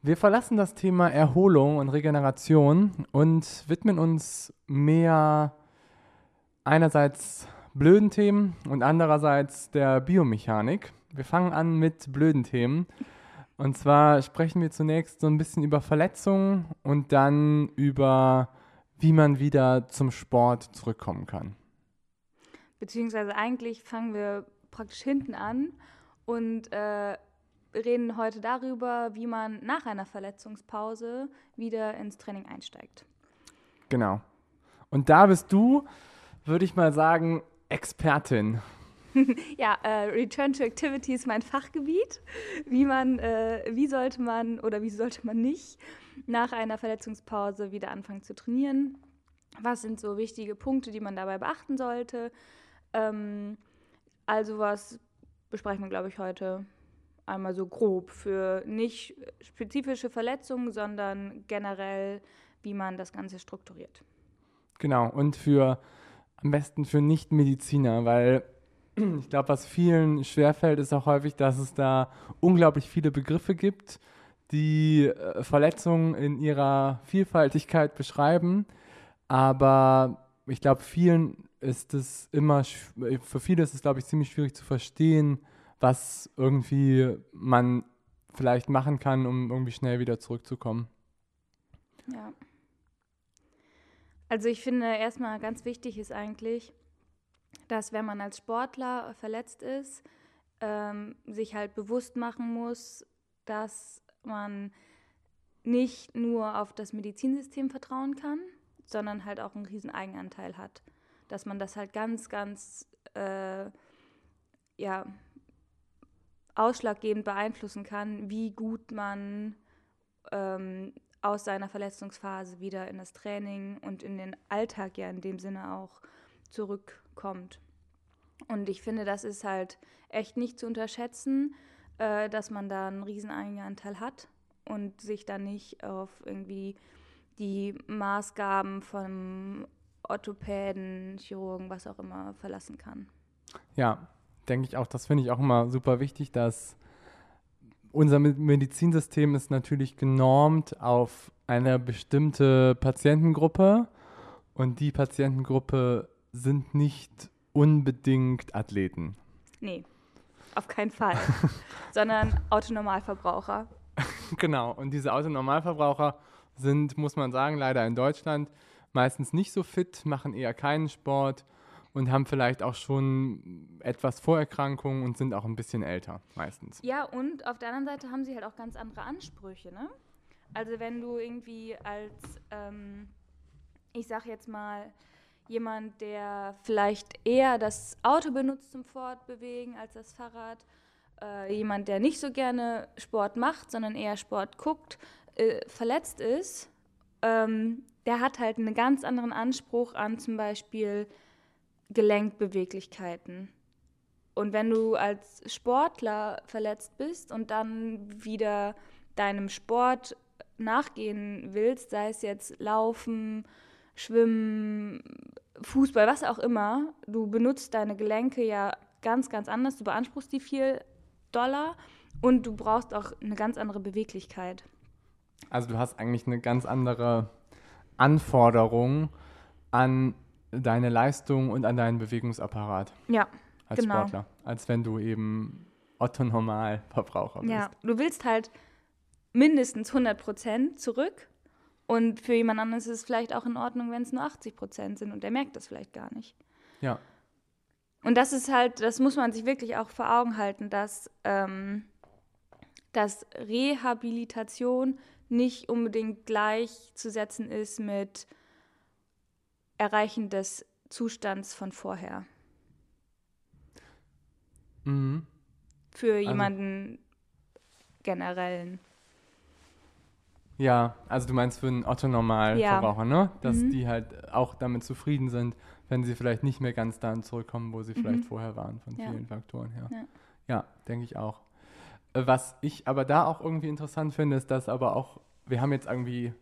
Wir verlassen das Thema Erholung und Regeneration und widmen uns mehr einerseits blöden Themen und andererseits der Biomechanik. Wir fangen an mit blöden Themen. Und zwar sprechen wir zunächst so ein bisschen über Verletzungen und dann über, wie man wieder zum Sport zurückkommen kann. Beziehungsweise eigentlich fangen wir praktisch hinten an und äh, reden heute darüber, wie man nach einer Verletzungspause wieder ins Training einsteigt. Genau. Und da bist du, würde ich mal sagen, Expertin. ja, äh, Return to Activity ist mein Fachgebiet. Wie man, äh, wie sollte man oder wie sollte man nicht nach einer Verletzungspause wieder anfangen zu trainieren? Was sind so wichtige Punkte, die man dabei beachten sollte? Ähm, also was besprechen wir, glaube ich, heute einmal so grob für nicht spezifische Verletzungen, sondern generell, wie man das Ganze strukturiert. Genau, und für am besten für Nichtmediziner, weil ich glaube, was vielen schwerfällt, ist auch häufig, dass es da unglaublich viele Begriffe gibt, die äh, Verletzungen in ihrer Vielfaltigkeit beschreiben. Aber ich glaube, vielen ist es immer, für viele ist es, glaube ich, ziemlich schwierig zu verstehen, was irgendwie man vielleicht machen kann, um irgendwie schnell wieder zurückzukommen. Ja. Also ich finde erstmal ganz wichtig ist eigentlich, dass wenn man als Sportler verletzt ist, ähm, sich halt bewusst machen muss, dass man nicht nur auf das Medizinsystem vertrauen kann, sondern halt auch einen riesen Eigenanteil hat. Dass man das halt ganz, ganz äh, ja, ausschlaggebend beeinflussen kann, wie gut man ähm, aus seiner Verletzungsphase wieder in das Training und in den Alltag ja in dem Sinne auch zurückkommt. Und ich finde, das ist halt echt nicht zu unterschätzen, äh, dass man da einen riesen Eigenanteil hat und sich dann nicht auf irgendwie die Maßgaben von Orthopäden, Chirurgen, was auch immer verlassen kann. Ja, denke ich auch, das finde ich auch immer super wichtig, dass unser Medizinsystem ist natürlich genormt auf eine bestimmte Patientengruppe und die Patientengruppe sind nicht unbedingt Athleten. Nee, auf keinen Fall, sondern Autonormalverbraucher. genau, und diese Autonormalverbraucher sind, muss man sagen, leider in Deutschland meistens nicht so fit, machen eher keinen Sport und haben vielleicht auch schon etwas Vorerkrankungen und sind auch ein bisschen älter meistens. Ja, und auf der anderen Seite haben sie halt auch ganz andere Ansprüche, ne? Also wenn du irgendwie als, ähm, ich sag jetzt mal, jemand, der vielleicht eher das Auto benutzt zum Fortbewegen als das Fahrrad, äh, jemand, der nicht so gerne Sport macht, sondern eher Sport guckt, äh, verletzt ist, ähm, der hat halt einen ganz anderen Anspruch an zum Beispiel Gelenkbeweglichkeiten. Und wenn du als Sportler verletzt bist und dann wieder deinem Sport nachgehen willst, sei es jetzt Laufen, Schwimmen, Fußball, was auch immer, du benutzt deine Gelenke ja ganz, ganz anders. Du beanspruchst die viel doller und du brauchst auch eine ganz andere Beweglichkeit. Also du hast eigentlich eine ganz andere Anforderung an deine Leistung und an deinen Bewegungsapparat. Ja, als genau. Sportler, als wenn du eben Otto Normalverbraucher bist. Ja, du willst halt mindestens 100 Prozent zurück und für jemand anderes ist es vielleicht auch in Ordnung, wenn es nur 80 Prozent sind und der merkt das vielleicht gar nicht. Ja. Und das ist halt, das muss man sich wirklich auch vor Augen halten, dass, ähm, dass Rehabilitation nicht unbedingt gleichzusetzen ist mit Erreichen des Zustands von vorher. Mhm. Für also jemanden generellen. Ja, also du meinst für einen Otto-Normalverbraucher, ja. ne? Dass Mhm. die halt auch damit zufrieden sind, wenn sie vielleicht nicht mehr ganz dahin zurückkommen, wo sie vielleicht Mhm. vorher waren, von Ja. vielen Faktoren her. Ja. Ja, denke ich auch. Äh, Was ich aber da auch irgendwie interessant finde, ist, dass aber auch, wir haben jetzt irgendwie,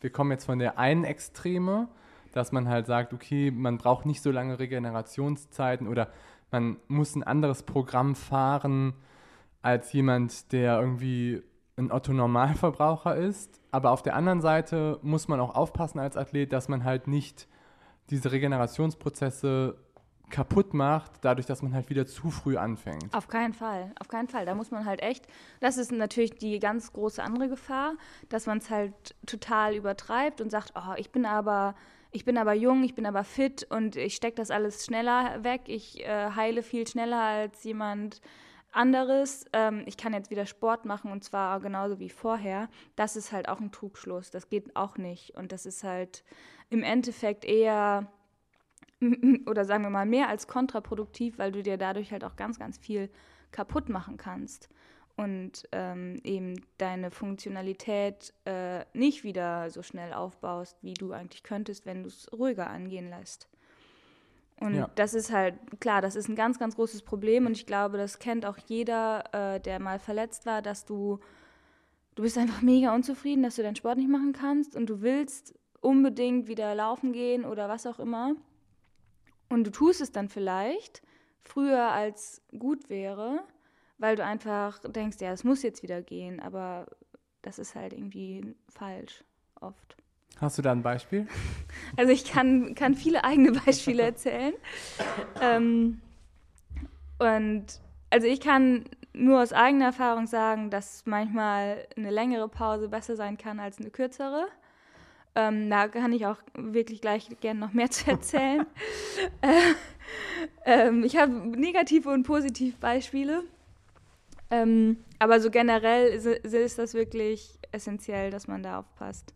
wir kommen jetzt von der einen Extreme, dass man halt sagt, okay, man braucht nicht so lange Regenerationszeiten oder man muss ein anderes Programm fahren als jemand, der irgendwie ein Otto-Normalverbraucher ist. Aber auf der anderen Seite muss man auch aufpassen als Athlet, dass man halt nicht diese Regenerationsprozesse kaputt macht, dadurch, dass man halt wieder zu früh anfängt. Auf keinen Fall, auf keinen Fall. Da muss man halt echt, das ist natürlich die ganz große andere Gefahr, dass man es halt total übertreibt und sagt, oh, ich bin aber, ich bin aber jung, ich bin aber fit und ich stecke das alles schneller weg, ich äh, heile viel schneller als jemand anderes. Ähm, ich kann jetzt wieder Sport machen und zwar genauso wie vorher. Das ist halt auch ein Trugschluss. Das geht auch nicht. Und das ist halt im Endeffekt eher oder sagen wir mal mehr als kontraproduktiv, weil du dir dadurch halt auch ganz, ganz viel kaputt machen kannst und ähm, eben deine Funktionalität äh, nicht wieder so schnell aufbaust, wie du eigentlich könntest, wenn du es ruhiger angehen lässt. Und Ja. das ist halt, klar, das ist ein ganz, ganz großes Problem und ich glaube, das kennt auch jeder, äh, der mal verletzt war, dass du, du bist einfach mega unzufrieden, dass du deinen Sport nicht machen kannst und du willst unbedingt wieder laufen gehen oder was auch immer. Und du tust es dann vielleicht früher als gut wäre, weil du einfach denkst, ja, es muss jetzt wieder gehen, aber das ist halt irgendwie falsch oft. Hast du da ein Beispiel? Also ich kann, kann viele eigene Beispiele erzählen. ähm, und also ich kann nur aus eigener Erfahrung sagen, dass manchmal eine längere Pause besser sein kann als eine kürzere. Ähm, da kann ich auch wirklich gleich gerne noch mehr zu erzählen. äh, ähm, ich habe negative und positive Beispiele. Ähm, aber so generell ist, ist das wirklich essentiell, dass man da aufpasst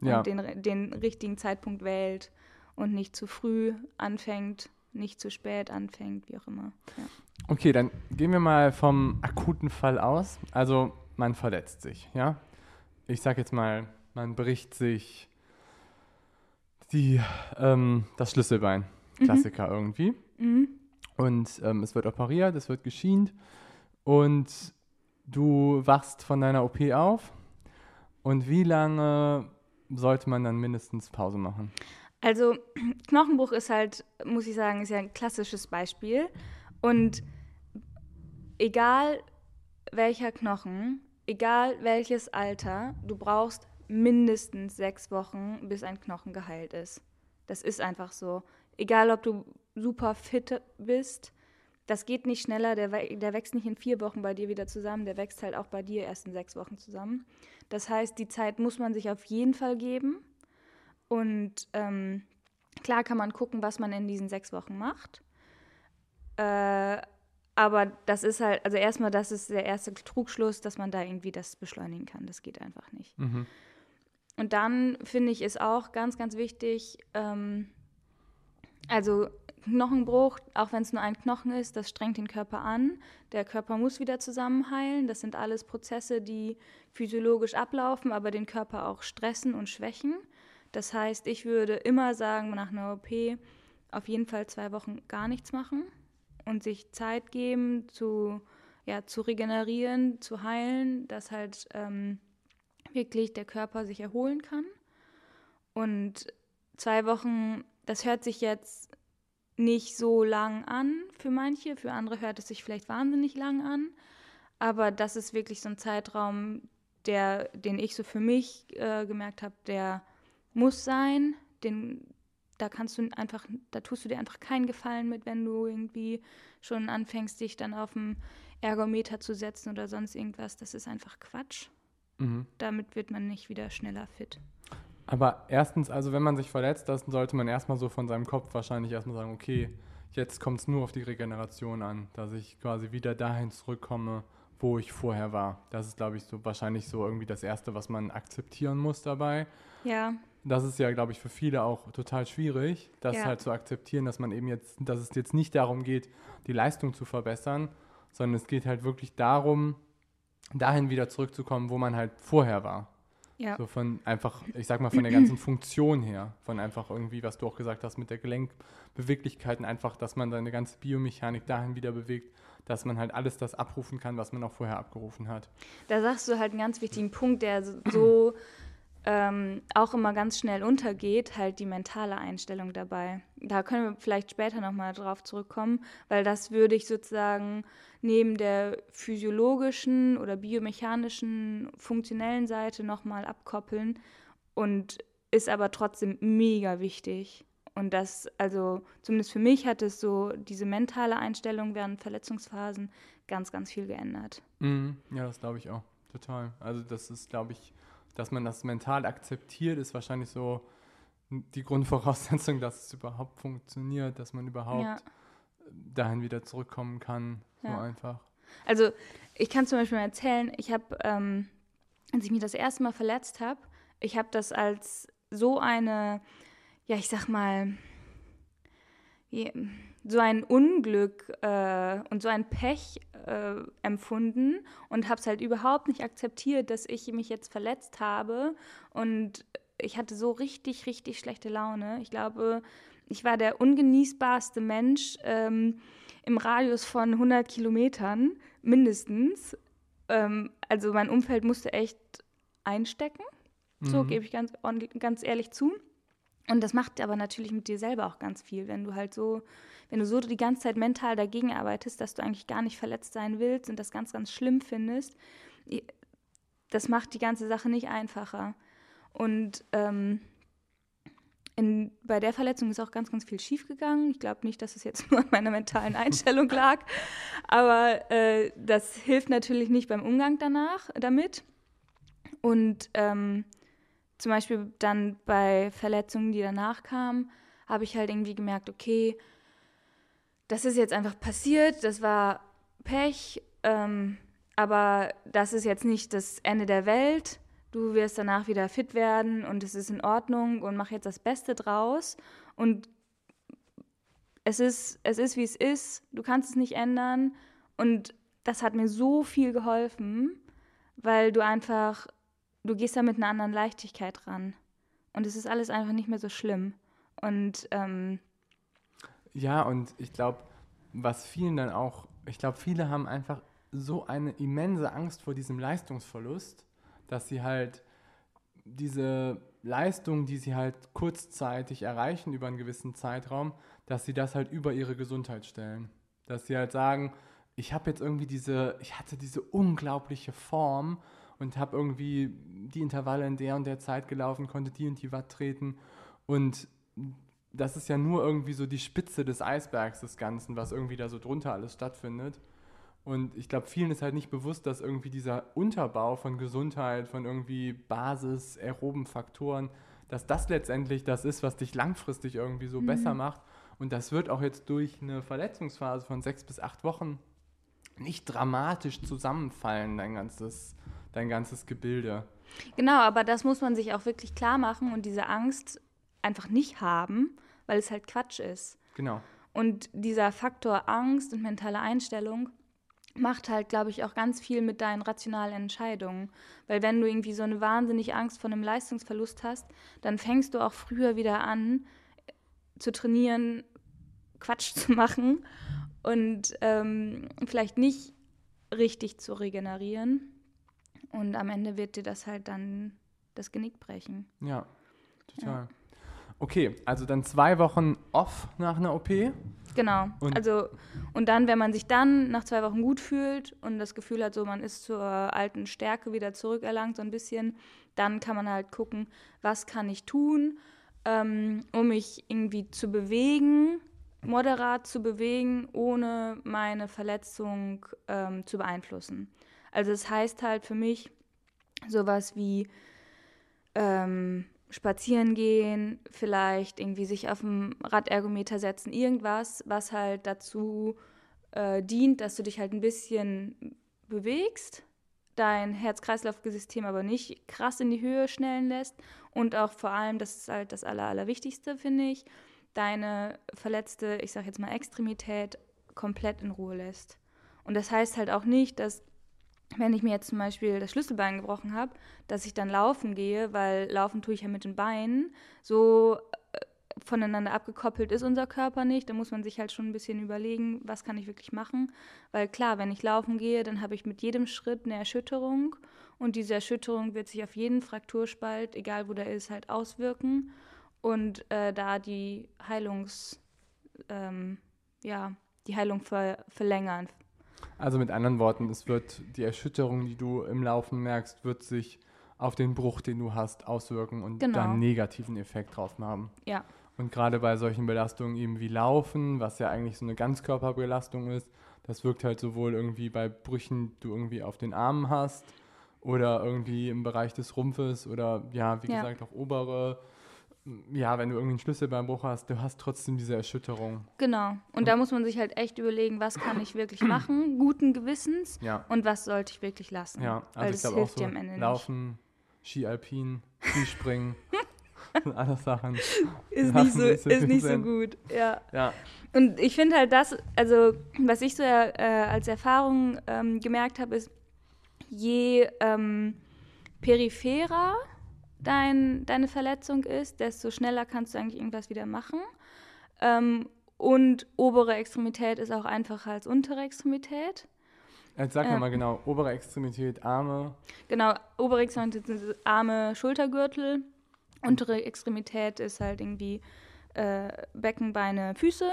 Ja. und den, den richtigen Zeitpunkt wählt und nicht zu früh anfängt, nicht zu spät anfängt, wie auch immer. Ja. Okay, dann gehen wir mal vom akuten Fall aus. Also man verletzt sich, ja. Ich sag jetzt mal, man bricht sich die, ähm, das Schlüsselbein. Klassiker irgendwie. Mhm. Und ähm, es wird operiert, es wird geschient und du wachst von deiner OP auf. Und wie lange sollte man dann mindestens Pause machen? Also Knochenbruch ist halt, muss ich sagen, ist ja ein klassisches Beispiel. Und egal welcher Knochen, egal welches Alter, du brauchst mindestens sechs Wochen, bis ein Knochen geheilt ist. Das ist einfach so. Egal, ob du super fit bist, das geht nicht schneller, der, der wächst nicht in vier Wochen bei dir wieder zusammen, der wächst halt auch bei dir erst in sechs Wochen zusammen. Das heißt, die Zeit muss man sich auf jeden Fall geben. Und ähm, klar kann man gucken, was man in diesen sechs Wochen macht. Äh, aber das ist halt, also erstmal, das ist der erste Trugschluss, dass man da irgendwie das beschleunigen kann. Das geht einfach nicht. Mhm. Und dann finde ich, ist auch ganz, ganz wichtig, ähm, also Knochenbruch, auch wenn es nur ein Knochen ist, das strengt den Körper an. Der Körper muss wieder zusammenheilen. Das sind alles Prozesse, die physiologisch ablaufen, aber den Körper auch stressen und schwächen. Das heißt, ich würde immer sagen, nach einer OP auf jeden Fall zwei Wochen gar nichts machen und sich Zeit geben, zu, ja, zu regenerieren, zu heilen, dass halt ähm, wirklich der Körper sich erholen kann. Und zwei Wochen, das hört sich jetzt nicht so lang an für manche, für andere hört es sich vielleicht wahnsinnig lang an, aber das ist wirklich so ein Zeitraum, der, den ich so für mich äh, gemerkt habe, der muss sein, den, da kannst du einfach, da tust du dir einfach keinen Gefallen mit, wenn du irgendwie schon anfängst, dich dann auf dem Ergometer zu setzen oder sonst irgendwas. Das ist einfach Quatsch. Mhm. Damit wird man nicht wieder schneller fit. Aber erstens, also wenn man sich verletzt, dann sollte man erstmal so von seinem Kopf wahrscheinlich erstmal sagen, okay, jetzt kommt es nur auf die Regeneration an, dass ich quasi wieder dahin zurückkomme, wo ich vorher war. Das ist, glaube ich, so wahrscheinlich so irgendwie das Erste, was man akzeptieren muss dabei. Ja, Das ist ja, glaube ich, für viele auch total schwierig, das Ja. halt zu akzeptieren, dass man eben jetzt, dass es jetzt nicht darum geht, die Leistung zu verbessern, sondern es geht halt wirklich darum, dahin wieder zurückzukommen, wo man halt vorher war. Ja. So von einfach, ich sag mal, von der ganzen Funktion her, von einfach irgendwie, was du auch gesagt hast, mit der Gelenkbeweglichkeiten, einfach, dass man seine ganze Biomechanik dahin wieder bewegt, dass man halt alles das abrufen kann, was man auch vorher abgerufen hat. Da sagst du halt einen ganz wichtigen Punkt, der so ähm, auch immer ganz schnell untergeht, halt die mentale Einstellung dabei. Da können wir vielleicht später nochmal drauf zurückkommen, weil das würde ich sozusagen neben der physiologischen oder biomechanischen, funktionellen Seite nochmal abkoppeln und ist aber trotzdem mega wichtig. Und das, also zumindest für mich hat es so diese mentale Einstellung während Verletzungsphasen ganz, ganz viel geändert. Mhm. Ja, das glaube ich auch. Total. Also das ist, glaube ich, dass man das mental akzeptiert, ist wahrscheinlich so die Grundvoraussetzung, dass es überhaupt funktioniert, dass man überhaupt ja. dahin wieder zurückkommen kann. So ja. einfach. Also ich kann zum Beispiel mal erzählen, ich habe, ähm, als ich mich das erste Mal verletzt habe, ich habe das als so eine, ja, ich sag mal, wie, so ein Unglück äh, und so ein Pech äh, empfunden und habe es halt überhaupt nicht akzeptiert, dass ich mich jetzt verletzt habe. Und ich hatte so richtig, richtig schlechte Laune. Ich glaube, ich war der ungenießbarste Mensch ähm, im Radius von 100 Kilometern mindestens. Ähm, also mein Umfeld musste echt einstecken. So mhm. gebe ich ganz, ganz ehrlich zu. Und das macht aber natürlich mit dir selber auch ganz viel, wenn du halt so wenn du so die ganze Zeit mental dagegen arbeitest, dass du eigentlich gar nicht verletzt sein willst und das ganz, ganz schlimm findest, das macht die ganze Sache nicht einfacher. Und ähm, in, bei der Verletzung ist auch ganz, ganz viel schiefgegangen. Ich glaube nicht, dass es jetzt nur an meiner mentalen Einstellung lag, aber äh, das hilft natürlich nicht beim Umgang danach damit. Und ähm, zum Beispiel dann bei Verletzungen, die danach kamen, habe ich halt irgendwie gemerkt, okay, das ist jetzt einfach passiert, das war Pech, ähm, aber das ist jetzt nicht das Ende der Welt. Du wirst danach wieder fit werden und es ist in Ordnung und mach jetzt das Beste draus. Und es ist, es ist, wie es ist. Du kannst es nicht ändern. Und das hat mir so viel geholfen, weil du einfach, du gehst da mit einer anderen Leichtigkeit ran. Und es ist alles einfach nicht mehr so schlimm. Und ähm, ja, und ich glaube, was vielen dann auch, ich glaube, viele haben einfach so eine immense Angst vor diesem Leistungsverlust, dass sie halt diese Leistung, die sie halt kurzzeitig erreichen über einen gewissen Zeitraum, dass sie das halt über ihre Gesundheit stellen. Dass sie halt sagen, ich habe jetzt irgendwie diese, ich hatte diese unglaubliche Form und habe irgendwie die Intervalle in der und der Zeit gelaufen, konnte die und die Watt treten und das ist ja nur irgendwie so die Spitze des Eisbergs des Ganzen, was irgendwie da so drunter alles stattfindet. Und ich glaube, vielen ist halt nicht bewusst, dass irgendwie dieser Unterbau von Gesundheit, von irgendwie Basis, aeroben Faktoren, dass das letztendlich das ist, was dich langfristig irgendwie so mhm. besser macht. Und das wird auch jetzt durch eine Verletzungsphase von sechs bis acht Wochen nicht dramatisch zusammenfallen, dein ganzes, dein ganzes Gebilde. Genau, aber das muss man sich auch wirklich klar machen und diese Angst einfach nicht haben, weil es halt Quatsch ist. Genau. Und dieser Faktor Angst und mentale Einstellung macht halt, glaube ich, auch ganz viel mit deinen rationalen Entscheidungen. Weil wenn du irgendwie so eine wahnsinnige Angst vor einem Leistungsverlust hast, dann fängst du auch früher wieder an zu trainieren, Quatsch zu machen und ähm, vielleicht nicht richtig zu regenerieren. Und am Ende wird dir das halt dann das Genick brechen. Ja, total. Ja. Okay, also dann zwei Wochen off nach einer OP. Genau. Und also und dann, wenn man sich dann nach zwei Wochen gut fühlt und das Gefühl hat, so man ist zur alten Stärke wieder zurückerlangt, so ein bisschen, dann kann man halt gucken, was kann ich tun, ähm, um mich irgendwie zu bewegen, moderat zu bewegen, ohne meine Verletzung ähm, zu beeinflussen. Also es das heißt halt für mich sowas wie ähm, spazieren gehen, vielleicht irgendwie sich auf dem Radergometer setzen, irgendwas, was halt dazu äh, dient, dass du dich halt ein bisschen bewegst, dein Herz-Kreislauf-System aber nicht krass in die Höhe schnellen lässt und auch vor allem, das ist halt das Aller, Allerwichtigste, finde ich, deine verletzte, ich sag jetzt mal Extremität komplett in Ruhe lässt. Und das heißt halt auch nicht, dass wenn ich mir jetzt zum Beispiel das Schlüsselbein gebrochen habe, dass ich dann laufen gehe, weil laufen tue ich ja mit den Beinen, so äh, voneinander abgekoppelt ist unser Körper nicht. Da muss man sich halt schon ein bisschen überlegen, was kann ich wirklich machen. Weil klar, wenn ich laufen gehe, dann habe ich mit jedem Schritt eine Erschütterung und diese Erschütterung wird sich auf jeden Frakturspalt, egal wo der ist, halt auswirken und äh, da die Heilungs, ähm, ja, die Heilung ver verlängern. Also mit anderen Worten, es wird die Erschütterung, die du im Laufen merkst, wird sich auf den Bruch, den du hast, auswirken und Genau. dann einen negativen Effekt drauf haben. Ja, Und gerade bei solchen Belastungen eben wie Laufen, was ja eigentlich so eine Ganzkörperbelastung ist, das wirkt halt sowohl irgendwie bei Brüchen, die du irgendwie auf den Armen hast oder irgendwie im Bereich des Rumpfes oder ja, wie Ja. gesagt auch obere. Ja, wenn du irgendwie einen Schlüsselbeinbruch hast, du hast trotzdem diese Erschütterung. genau. Und da muss man sich halt echt überlegen, was kann ich wirklich machen, guten Gewissens, Ja, und was sollte ich wirklich lassen. ja. weil Also ich das glaube auch hilft so dir am Ende Laufen, Ski Alpin, Skispringen, alles Sachen. Ist nicht so, ist viel nicht so gut, ja. Ja, Und ich finde halt das, also was ich so äh, als Erfahrung ähm, gemerkt habe, ist, je ähm, peripherer dein, deine Verletzung ist, desto schneller kannst du eigentlich irgendwas wieder machen. Ähm, und obere Extremität ist auch einfacher als untere Extremität. jetzt sag mir mal genau, obere Extremität, Arme, Genau, obere Extremität sind Arme, Schultergürtel. Untere Extremität ist halt irgendwie äh, Becken, Beine, Füße.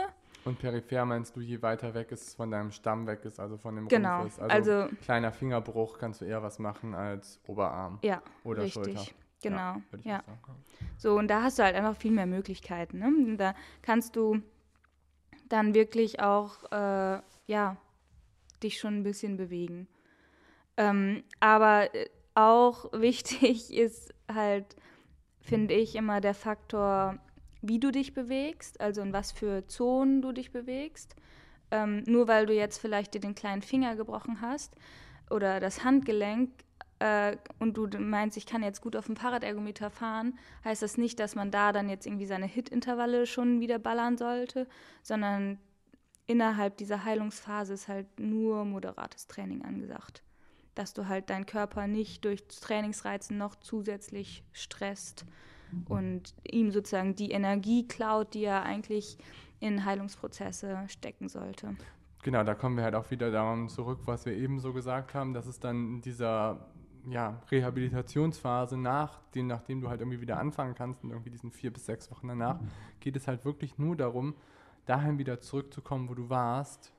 Und peripher meinst du, je weiter weg es von deinem Stamm weg ist, also von dem Genau, Rumpf ist. Also, also- kleiner Fingerbruch kannst du eher was machen als Oberarm Ja, oder richtig. Schulter. Genau, ja. So, und da hast du halt einfach viel mehr Möglichkeiten. Ne? Da kannst du dann wirklich auch, äh, ja, dich schon ein bisschen bewegen. Ähm, aber äh, auch wichtig ist halt, finde ich, immer der Faktor, wie du dich bewegst, also in was für Zonen du dich bewegst. Ähm, nur weil du jetzt vielleicht dir den kleinen Finger gebrochen hast oder das Handgelenk äh, und du meinst, ich kann jetzt gut auf dem Fahrradergometer fahren, heißt das nicht, dass man da dann jetzt irgendwie seine Hit-Intervalle schon wieder ballern sollte, sondern innerhalb dieser Heilungsphase ist halt nur moderates Training angesagt. Dass du halt deinen Körper nicht durch Trainingsreizen noch zusätzlich stresst und ihm sozusagen die Energie klaut, die er eigentlich in Heilungsprozesse stecken sollte. Genau, da kommen wir halt auch wieder daran zurück, was wir eben so gesagt haben, dass es dann dieser ja, Rehabilitationsphase nach dem, nachdem du halt irgendwie wieder anfangen kannst und irgendwie diesen vier bis sechs Wochen danach, geht es halt wirklich nur darum, dahin wieder zurückzukommen, wo du warst,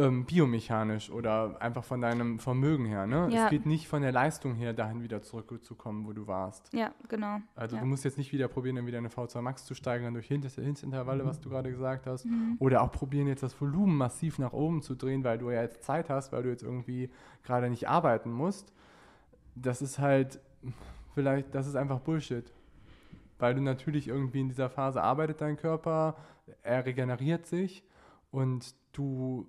ähm, biomechanisch oder einfach von deinem Vermögen her. Ne? Ja. Es geht nicht von der Leistung her, dahin wieder zurückzukommen, wo du warst. Ja, genau. Also ja. du musst jetzt nicht wieder probieren, dann wieder eine V2 Max zu steigern durch Hin- Hintervalle, was du gerade gesagt hast. Mhm. Oder auch probieren, jetzt das Volumen massiv nach oben zu drehen, weil du ja jetzt Zeit hast, weil du jetzt irgendwie gerade nicht arbeiten musst. Das ist halt vielleicht, das ist einfach Bullshit. Weil du natürlich irgendwie in dieser Phase arbeitet dein Körper, er regeneriert sich und du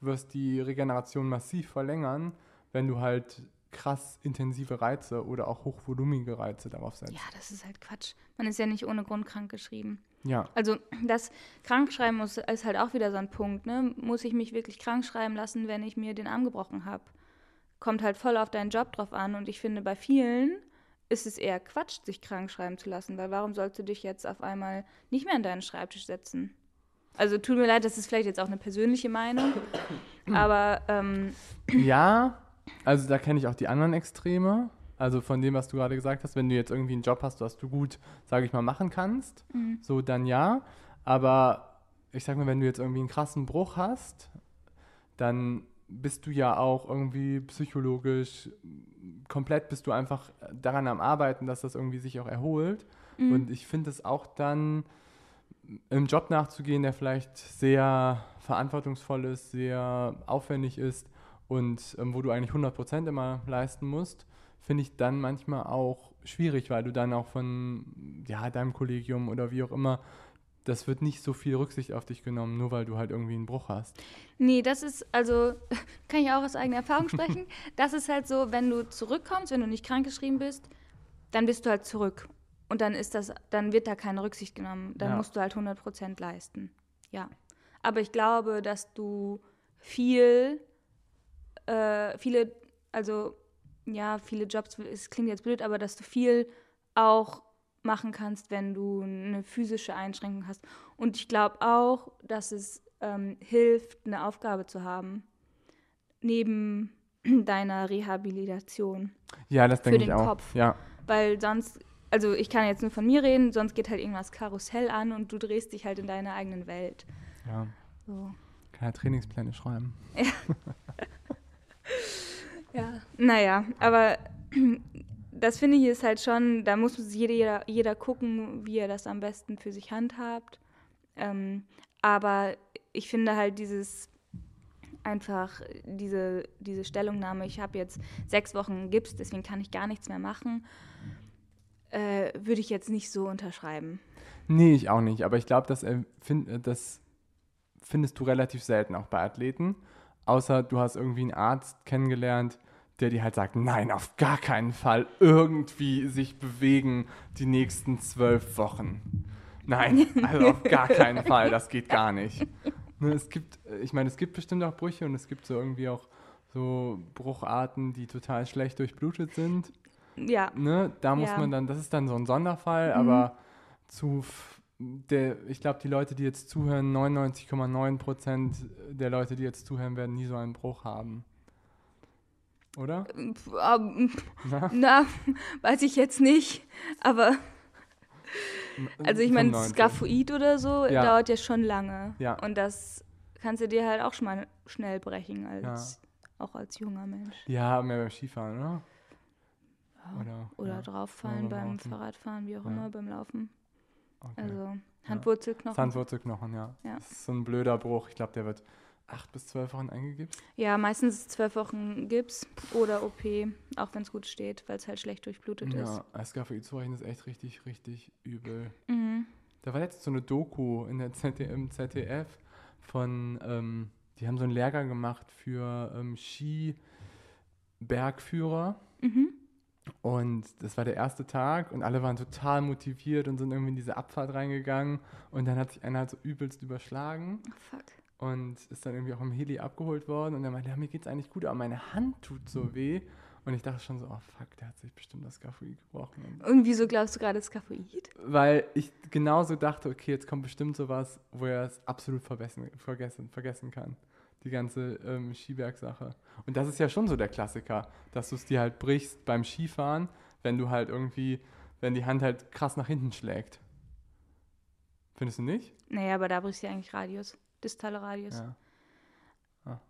wirst die Regeneration massiv verlängern, wenn du halt krass intensive Reize oder auch hochvolumige Reize darauf setzt. Ja, das ist halt Quatsch. Man ist ja nicht ohne Grund krank geschrieben. Ja, Also das Krankschreiben muss, ist halt auch wieder so ein Punkt. Ne? Muss ich mich wirklich krank schreiben lassen, wenn ich mir den Arm gebrochen habe? Kommt halt voll auf deinen Job drauf an. Und ich finde, bei vielen ist es eher Quatsch, sich krank schreiben zu lassen. Weil warum sollst du dich jetzt auf einmal nicht mehr an deinen Schreibtisch setzen? Also tut mir leid, das ist vielleicht jetzt auch eine persönliche Meinung. Aber ähm, Ja, also da kenne ich auch die anderen Extreme. Also von dem, was du gerade gesagt hast, wenn du jetzt irgendwie einen Job hast, was du gut, sage ich mal, machen kannst, so dann ja. Aber ich sag mal, wenn du jetzt irgendwie einen krassen Bruch hast, dann bist du ja auch irgendwie psychologisch komplett bist du einfach daran am Arbeiten, dass das irgendwie sich auch erholt. Und ich finde es auch dann im Job nachzugehen, der vielleicht sehr verantwortungsvoll ist, sehr aufwendig ist und ähm, wo du eigentlich 100% immer leisten musst, finde ich dann manchmal auch schwierig, weil du dann auch von ja, deinem Kollegium oder wie auch immer, das wird nicht so viel Rücksicht auf dich genommen, nur weil du halt irgendwie einen Bruch hast. Nee, das ist, also, kann ich auch aus eigener Erfahrung sprechen. Das ist halt so, wenn du zurückkommst, wenn du nicht krankgeschrieben bist, dann bist du halt zurück. Und dann ist das, dann wird da keine Rücksicht genommen. Dann Ja. musst du halt 100 Prozent leisten. Ja. Aber ich glaube, dass du viel äh, viele, also ja, viele Jobs, es klingt jetzt blöd, aber dass du viel auch machen kannst, wenn du eine physische Einschränkung hast. Und ich glaube auch, dass es ähm, hilft, eine Aufgabe zu haben, neben deiner Rehabilitation. Ja, das denke ich auch. Kopf. Ja. Weil sonst, also ich kann jetzt nur von mir reden, sonst geht halt irgendwas Karussell an und du drehst dich halt in deiner eigenen Welt. Ja. So. Kann ja Trainingspläne schreiben. Ja. ja, naja, aber das finde ich ist halt schon, da muss jeder, jeder gucken, wie er das am besten für sich handhabt. Ähm, aber ich finde halt dieses einfach diese, diese Stellungnahme, ich habe jetzt sechs Wochen Gips, deswegen kann ich gar nichts mehr machen, äh, würde ich jetzt nicht so unterschreiben. Nee, ich auch nicht. Aber ich glaube, das, äh, find, das findest du relativ selten auch bei Athleten. Außer du hast irgendwie einen Arzt kennengelernt, der dir halt sagt, nein, auf gar keinen Fall irgendwie sich bewegen die nächsten zwölf Wochen. Nein, also auf gar keinen Fall, das geht gar nicht. Ne, es gibt, ich meine, es gibt bestimmt auch Brüche und es gibt so irgendwie auch so Brucharten, die total schlecht durchblutet sind. Ja. Ne, da muss ja. man dann, das ist dann so ein Sonderfall, mhm. aber zu der, ich glaube, die Leute, die jetzt zuhören, 99,9 Prozent der Leute, die jetzt zuhören, werden nie so einen Bruch haben. Oder? Um, na? na? weiß ich jetzt nicht. Aber also ich meine, Skaphoid oder so ja. dauert ja schon lange. Ja. Und das kannst du dir halt auch schon mal schnell brechen, als, ja. auch als junger Mensch. Ja, mehr beim Skifahren, oder? Oder, oder drauffallen oder beim laufen. Fahrradfahren, wie auch immer, beim Laufen. Okay. Also Handwurzelknochen. Handwurzelknochen, ja. Das ist so ein blöder Bruch. Ich glaube, der wird acht bis zwölf Wochen eingegipst? Ja, meistens zwölf Wochen Gips oder OP, auch wenn es gut steht, weil es halt schlecht durchblutet ja, ist. Ja, SKFI zu rechnen ist echt richtig, richtig übel. Mhm. Da war letztens so eine Doku in der ZDF, im ZDF von, ähm, die haben so einen Lehrgang gemacht für ähm, Ski-Bergführer. Mhm. Und das war der erste Tag und alle waren total motiviert und sind irgendwie in diese Abfahrt reingegangen. Und dann hat sich einer halt so übelst überschlagen. Oh, fuck und ist dann irgendwie auch im Heli abgeholt worden und er meinte, ja, mir geht's eigentlich gut, aber meine Hand tut so weh. Und ich dachte schon so, oh fuck, der hat sich bestimmt das Skaphoid gebrochen. Und wieso glaubst du gerade Skaphoid? Weil ich genauso dachte, okay, jetzt kommt bestimmt sowas, wo er es absolut vergessen, vergessen, vergessen kann. Die ganze ähm, Skibergsache. Und das ist ja schon so der Klassiker, dass du es dir halt brichst beim Skifahren, wenn du halt irgendwie, wenn die Hand halt krass nach hinten schlägt. Findest du nicht? Naja, aber da brichst du ja eigentlich Radius distale Radius. Ja. Ah.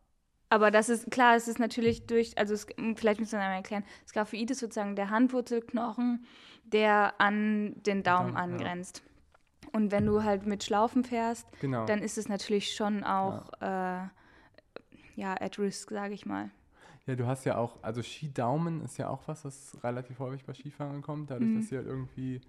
Aber das ist klar, es ist natürlich durch, also es, vielleicht müssen wir einmal erklären, Skaphoid ist sozusagen der Handwurzelknochen, der an den Daumen Daumen, angrenzt. Ja. Und wenn du halt mit Schlaufen fährst, genau. dann ist es natürlich schon auch ja, äh, ja at risk, sage ich mal. Ja, du hast ja auch, also Skidaumen ist ja auch was, was relativ häufig bei Skifahrern kommt, dadurch, mhm. dass sie halt irgendwie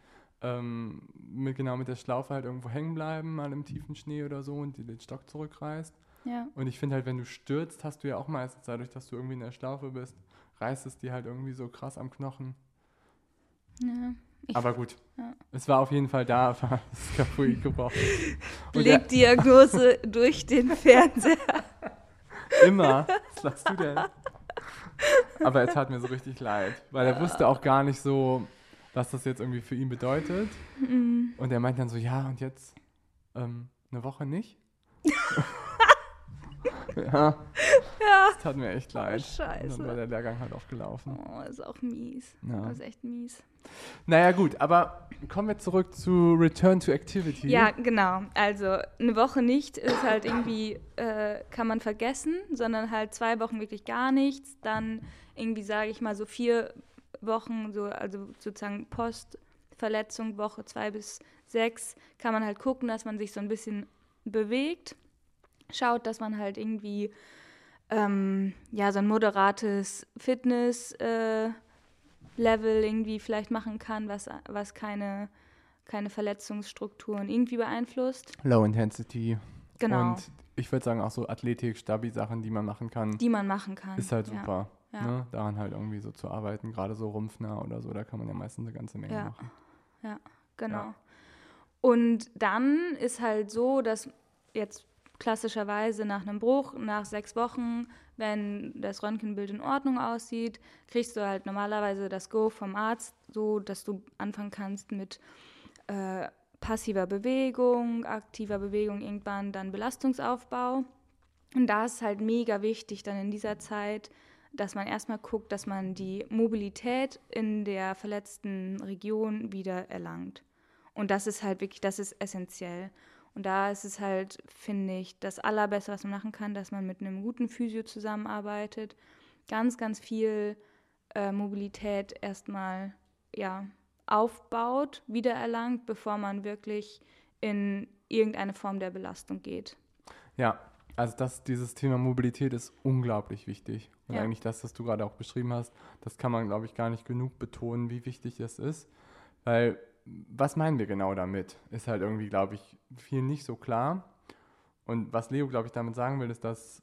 ähm, mit, genau mit der Schlaufe halt irgendwo hängen bleiben, mal im tiefen Schnee oder so und die den Stock zurückreißt. Ja. Und ich finde halt, wenn du stürzt, hast du ja auch meistens dadurch, dass du irgendwie in der Schlaufe bist, reißt es dir halt irgendwie so krass am Knochen. Ja. Aber gut, ja. es war auf jeden Fall da, war das kaputt gebrochen. Blickdiagnose durch den Fernseher. Immer. Was lachst du denn? Aber er tat mir so richtig leid, weil er wusste auch gar nicht so, was das jetzt irgendwie für ihn bedeutet. Mhm. Und er meint dann so, ja, und jetzt ähm, eine Woche nicht? ja. Ja. Das tat mir echt leid. Oh, scheiße. Und dann war der Lehrgang halt aufgelaufen. Oh, ist auch mies. Ja. Das ist echt mies. Naja, gut, aber kommen wir zurück zu Return to Activity. Ja, genau. Also eine Woche nicht ist halt irgendwie, äh, kann man vergessen, sondern halt zwei Wochen wirklich gar nichts. Dann irgendwie, sage ich mal, so vier Wochen, so, also sozusagen Postverletzung, Woche zwei bis sechs, kann man halt gucken, dass man sich so ein bisschen bewegt. Schaut, dass man halt irgendwie ähm, ja, so ein moderates Fitness-Level äh, irgendwie vielleicht machen kann, was, was keine, keine Verletzungsstrukturen irgendwie beeinflusst. Low Intensity. Genau. Und ich würde sagen auch so Athletik, Stabi-Sachen, die man machen kann. Die man machen kann. Ist halt super. Ja. Ne? Daran halt irgendwie so zu arbeiten, gerade so rumpfnah oder so, da kann man ja meistens eine ganze Menge ja. machen. Ja, genau. Ja. Und dann ist halt so, dass jetzt klassischerweise nach einem Bruch, nach sechs Wochen, wenn das Röntgenbild in Ordnung aussieht, kriegst du halt normalerweise das Go vom Arzt, so dass du anfangen kannst mit äh, passiver Bewegung, aktiver Bewegung irgendwann, dann Belastungsaufbau. Und da ist halt mega wichtig dann in dieser Zeit, dass man erstmal guckt, dass man die Mobilität in der verletzten Region wieder erlangt. Und das ist halt wirklich, das ist essentiell. Und da ist es halt, finde ich, das Allerbeste, was man machen kann, dass man mit einem guten Physio zusammenarbeitet, ganz, ganz viel äh, Mobilität erstmal ja, aufbaut, wiedererlangt, bevor man wirklich in irgendeine Form der Belastung geht. Ja, also das, dieses Thema Mobilität ist unglaublich wichtig. Und ja. eigentlich das, was du gerade auch beschrieben hast, das kann man, glaube ich, gar nicht genug betonen, wie wichtig das ist. Weil was meinen wir genau damit? Ist halt irgendwie, glaube ich, viel nicht so klar. Und was Leo, glaube ich, damit sagen will, ist, dass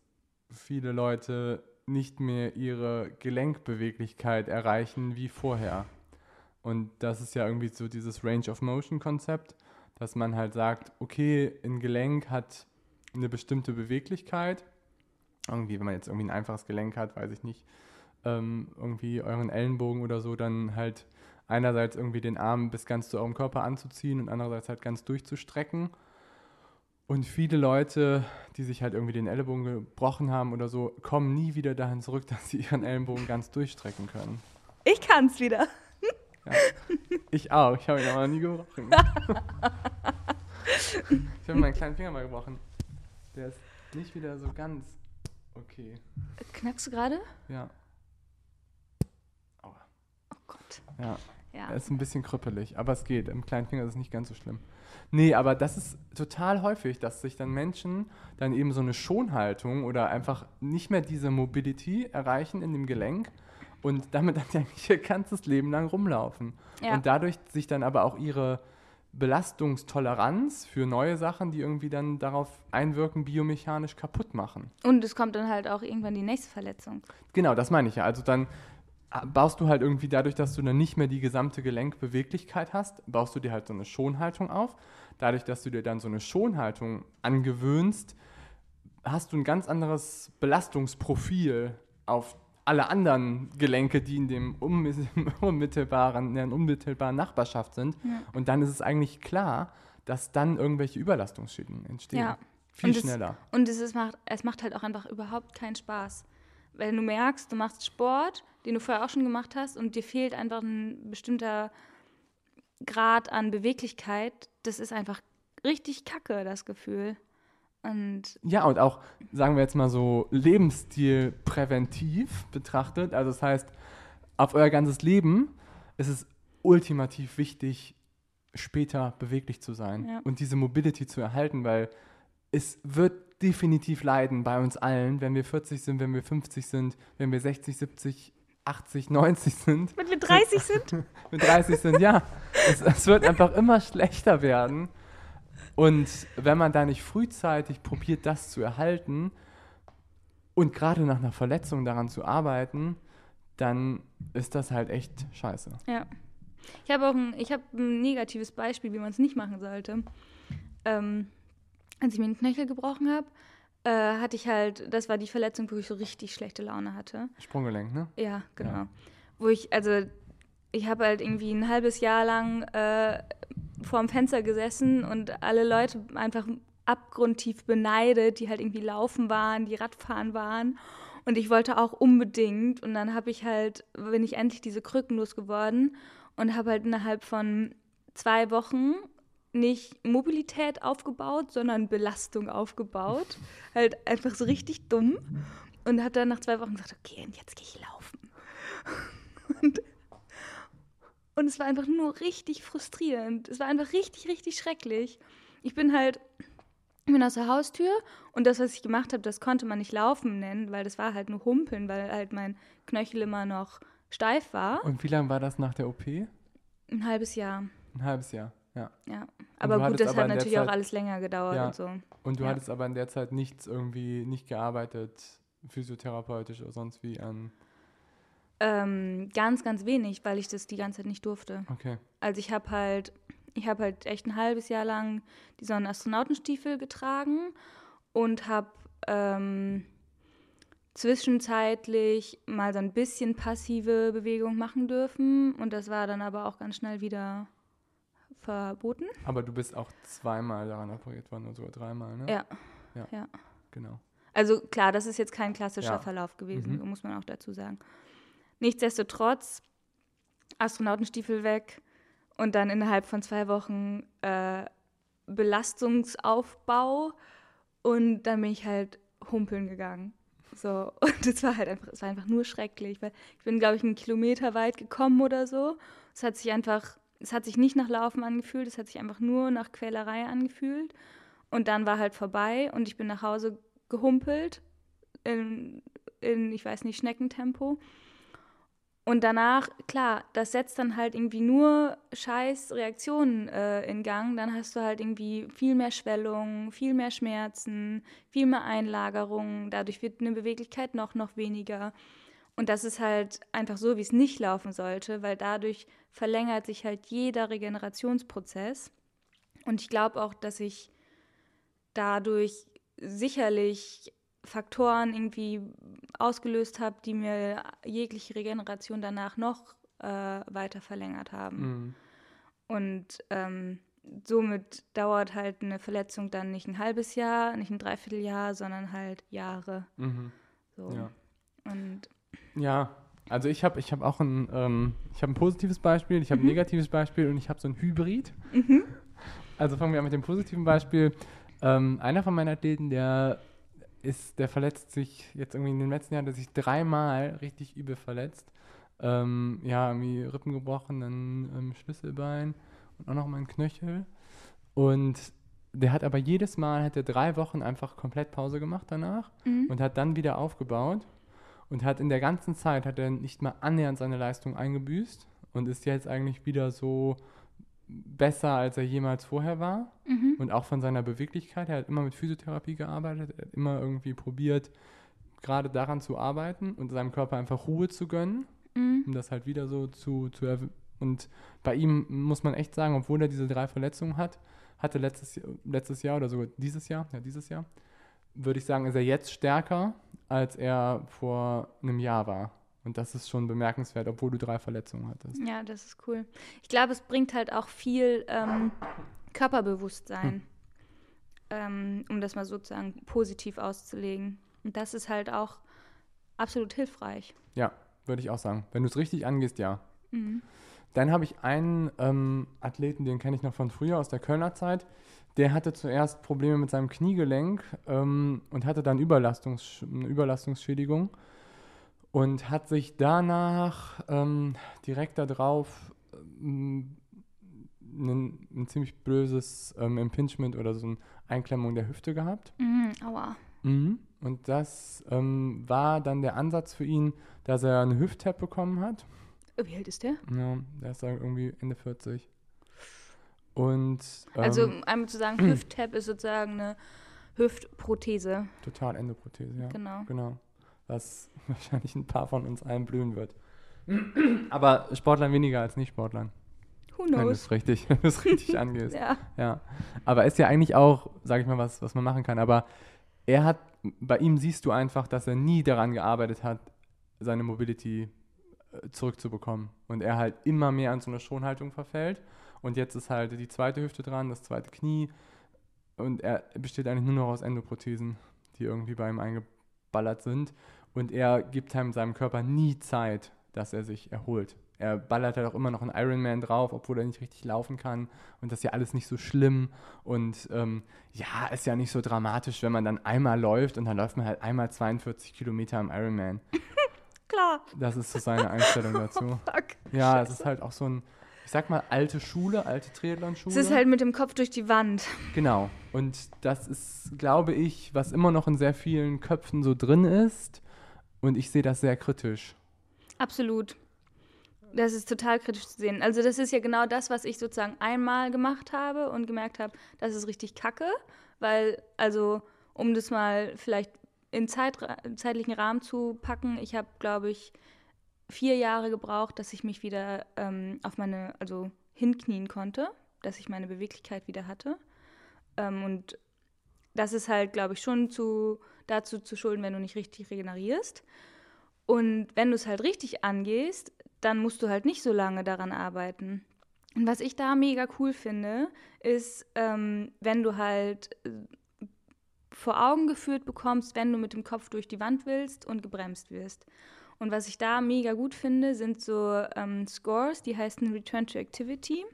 viele Leute nicht mehr ihre Gelenkbeweglichkeit erreichen wie vorher. Und das ist ja irgendwie so dieses Range of Motion Konzept, dass man halt sagt, okay, ein Gelenk hat eine bestimmte Beweglichkeit. Irgendwie, wenn man jetzt irgendwie ein einfaches Gelenk hat, weiß ich nicht, ähm, irgendwie euren Ellenbogen oder so, dann halt einerseits irgendwie den Arm bis ganz zu eurem Körper anzuziehen und andererseits halt ganz durchzustrecken. Und viele Leute, die sich halt irgendwie den Ellenbogen gebrochen haben oder so, kommen nie wieder dahin zurück, dass sie ihren Ellenbogen ganz durchstrecken können. Ich kann's wieder. Ja. Ich auch, ich habe ihn aber nie gebrochen. ich habe meinen kleinen Finger mal gebrochen. Der ist nicht wieder so ganz okay. Knackst du gerade? Ja. Aua. Oh Gott. Ja. Ja. Ist ein bisschen krüppelig, aber es geht. Im kleinen Finger ist es nicht ganz so schlimm. Nee, aber das ist total häufig, dass sich dann Menschen dann eben so eine Schonhaltung oder einfach nicht mehr diese Mobility erreichen in dem Gelenk und damit dann eigentlich ihr ganzes Leben lang rumlaufen. Ja. Und dadurch sich dann aber auch ihre Belastungstoleranz für neue Sachen, die irgendwie dann darauf einwirken, biomechanisch kaputt machen. Und es kommt dann halt auch irgendwann die nächste Verletzung. Genau, das meine ich ja. Also dann baust du halt irgendwie dadurch, dass du dann nicht mehr die gesamte Gelenkbeweglichkeit hast, baust du dir halt so eine Schonhaltung auf. Dadurch, dass du dir dann so eine Schonhaltung angewöhnst, hast du ein ganz anderes Belastungsprofil auf alle anderen Gelenke, die in dem unmittelbaren, in der unmittelbaren Nachbarschaft sind. Ja. Und dann ist es eigentlich klar, dass dann irgendwelche Überlastungsschäden entstehen. Ja. Viel und schneller. Es, und es, ist, es macht halt auch einfach überhaupt keinen Spaß. Weil du merkst, du machst Sport, den du vorher auch schon gemacht hast und dir fehlt einfach ein bestimmter Grad an Beweglichkeit, das ist einfach richtig kacke, das Gefühl. Und ja, und auch, sagen wir jetzt mal so, Lebensstil präventiv betrachtet. Also das heißt, auf euer ganzes Leben ist es ultimativ wichtig, später beweglich zu sein ja. und diese Mobility zu erhalten, weil es wird definitiv leiden bei uns allen, wenn wir 40 sind, wenn wir 50 sind, wenn wir 60, 70, 80, 90 sind. Wenn wir 30 sind? Mit 30 sind, ja. Es, es, wird einfach immer schlechter werden. Und wenn man da nicht frühzeitig probiert, das zu erhalten und gerade nach einer Verletzung daran zu arbeiten, dann ist das halt echt scheiße. Ja. Ich habe auch ein, ich hab ein negatives Beispiel, wie man es nicht machen sollte. Ähm, als ich mir den Knöchel gebrochen habe, äh, hatte ich halt, das war die Verletzung, wo ich so richtig schlechte Laune hatte. Sprunggelenk, ne? Ja, genau. Ja. Wo ich, also ich habe halt irgendwie ein halbes Jahr lang äh, vorm Fenster gesessen und alle Leute einfach abgrundtief beneidet, die halt irgendwie laufen waren, die Radfahren waren. Und ich wollte auch unbedingt. Und dann habe ich halt, bin ich endlich diese Krücken losgeworden und habe halt innerhalb von zwei Wochen nicht Mobilität aufgebaut, sondern Belastung aufgebaut. halt einfach so richtig dumm. Und habe dann nach zwei Wochen gesagt, okay, und jetzt gehe ich laufen. Und, und es war einfach nur richtig frustrierend. Es war einfach richtig, richtig schrecklich. Ich bin halt, ich bin aus der Haustür und das, was ich gemacht habe, das konnte man nicht laufen nennen, weil das war halt nur Humpeln, weil halt mein Knöchel immer noch steif war. Und wie lange war das nach der OP? Ein halbes Jahr. Ein halbes Jahr. Ja. ja. Aber gut, das hat natürlich Zeit, auch alles länger gedauert ja. und so. Und du ja. hattest aber in der Zeit nichts irgendwie, nicht gearbeitet, physiotherapeutisch oder sonst wie an. Ähm, ganz, ganz wenig, weil ich das die ganze Zeit nicht durfte. Okay. Also ich habe halt, ich habe halt echt ein halbes Jahr lang die Astronautenstiefel getragen und habe ähm, zwischenzeitlich mal so ein bisschen passive Bewegung machen dürfen und das war dann aber auch ganz schnell wieder verboten. Aber du bist auch zweimal daran operiert worden oder sogar dreimal, ne? Ja. Ja. ja. Genau. Also klar, das ist jetzt kein klassischer Ja. Verlauf gewesen, Mhm. muss man auch dazu sagen. Nichtsdestotrotz, Astronautenstiefel weg und dann innerhalb von zwei Wochen äh, Belastungsaufbau und dann bin ich halt humpeln gegangen. So, und es war halt einfach, es war einfach nur schrecklich, weil ich bin, glaube ich, einen Kilometer weit gekommen oder so. Es hat sich einfach, es hat sich nicht nach Laufen angefühlt, es hat sich einfach nur nach Quälerei angefühlt. Und dann war halt vorbei und ich bin nach Hause gehumpelt in, in ich weiß nicht, Schneckentempo. Und danach, klar, das setzt dann halt irgendwie nur scheiß Reaktionen äh, in Gang. Dann hast du halt irgendwie viel mehr Schwellung, viel mehr Schmerzen, viel mehr Einlagerungen. Dadurch wird eine Beweglichkeit noch, noch weniger. Und das ist halt einfach so, wie es nicht laufen sollte, weil dadurch verlängert sich halt jeder Regenerationsprozess. Und ich glaube auch, dass ich dadurch sicherlich Faktoren irgendwie ausgelöst habe, die mir jegliche Regeneration danach noch äh, weiter verlängert haben. Mhm. Und ähm, somit dauert halt eine Verletzung dann nicht ein halbes Jahr, nicht ein Dreivierteljahr, sondern halt Jahre. Mhm. So. Ja. Und Ja, also ich habe ich hab auch ein, ähm, ich hab ein positives Beispiel, ich habe Mhm. ein negatives Beispiel und ich habe so ein Hybrid. Also fangen wir an mit dem positiven Beispiel. Ähm, einer von meinen Athleten, der ist, der verletzt sich jetzt irgendwie in den letzten Jahren, der sich dreimal richtig übel verletzt. Ähm, ja, irgendwie Rippen gebrochen, dann ähm, Schlüsselbein und auch noch mal ein Knöchel. Und der hat aber jedes Mal, hat er drei Wochen einfach komplett Pause gemacht danach Mhm. und hat dann wieder aufgebaut und hat in der ganzen Zeit hat er nicht mal annähernd seine Leistung eingebüßt und ist jetzt eigentlich wieder so besser, als er jemals vorher war Mhm. und auch von seiner Beweglichkeit. Er hat immer mit Physiotherapie gearbeitet, er hat immer irgendwie probiert, gerade daran zu arbeiten und seinem Körper einfach Ruhe zu gönnen, Mhm. um das halt wieder so zu, zu und bei ihm muss man echt sagen, obwohl er diese drei Verletzungen hat, hatte letztes, letztes Jahr oder sogar dieses Jahr, ja dieses Jahr, würde ich sagen, ist er jetzt stärker, als er vor einem Jahr war. Und das ist schon bemerkenswert, obwohl du drei Verletzungen hattest. Ja, das ist cool. Ich glaube, es bringt halt auch viel ähm, Körperbewusstsein, ähm, um das mal sozusagen positiv auszulegen. Und das ist halt auch absolut hilfreich. Ja, würde ich auch sagen. Wenn du es richtig angehst, ja. Mhm. Dann habe ich einen ähm, Athleten, den kenne ich noch von früher aus der Kölner Zeit. Der hatte zuerst Probleme mit seinem Kniegelenk ähm, und hatte dann Überlastungs eine Überlastungsschädigung und hat sich danach ähm, direkt darauf ähm, ein, ein ziemlich böses ähm, Impingement oder so eine Einklemmung der Hüfte gehabt. Mhm. Aua. Mhm. Und das ähm, war dann der Ansatz für ihn, dass er eine Hüft-Tap bekommen hat. Wie alt ist der? Ja, der ist irgendwie Ende 40. Und ähm, also, einmal zu sagen, Hüft-Tap ist sozusagen eine Hüftprothese. total Endoprothese, ja. Genau. Genau. Was wahrscheinlich ein paar von uns allen blühen wird. Aber Sportlern weniger als Nicht-Sportlern. Who Wenn du knows? es richtig, wenn du es richtig angehst. Ja. Ja. Aber ist ja eigentlich auch, sage ich mal, was, was man machen kann. Aber er hat, bei ihm siehst du einfach, dass er nie daran gearbeitet hat, seine Mobility äh, zurückzubekommen. Und er halt immer mehr an so eine Schonhaltung verfällt. Und jetzt ist halt die zweite Hüfte dran, das zweite Knie. Und er besteht eigentlich nur noch aus Endoprothesen, die irgendwie bei ihm eingeballert sind. Und er gibt halt seinem Körper nie Zeit, dass er sich erholt. Er ballert halt auch immer noch einen Ironman drauf, obwohl er nicht richtig laufen kann. Und das ist ja alles nicht so schlimm. Und ähm, ja, ist ja nicht so dramatisch, wenn man dann einmal läuft und dann läuft man halt einmal 42 Kilometer im Ironman. Klar. Das ist so seine Einstellung dazu. Fuck. Ja, es ist halt auch so ein, ich sag mal, alte Schule, alte Triathlon-Schule. Es ist halt mit dem Kopf durch die Wand. Genau. Und das ist, glaube ich, was immer noch in sehr vielen Köpfen so drin ist. Und ich sehe das sehr kritisch. Absolut. Das ist total kritisch zu sehen. Also das ist ja genau das, was ich sozusagen einmal gemacht habe und gemerkt habe, das ist richtig kacke, weil, also um das mal vielleicht in Zeit, zeitlichen Rahmen zu packen, ich habe, glaube ich, vier Jahre gebraucht, dass ich mich wieder ähm, auf meine, also hinknien konnte, dass ich meine Beweglichkeit wieder hatte. Ähm, und das ist halt, glaube ich, schon zu, dazu zu schulden, wenn du nicht richtig regenerierst. Und wenn du es halt richtig angehst, dann musst du halt nicht so lange daran arbeiten. Und was ich da mega cool finde, ist, ähm, wenn du halt äh, vor Augen geführt bekommst, wenn du mit dem Kopf durch die Wand willst und gebremst wirst. Und was ich da mega gut finde, sind so ähm, Scores, die heißen Return to Activity.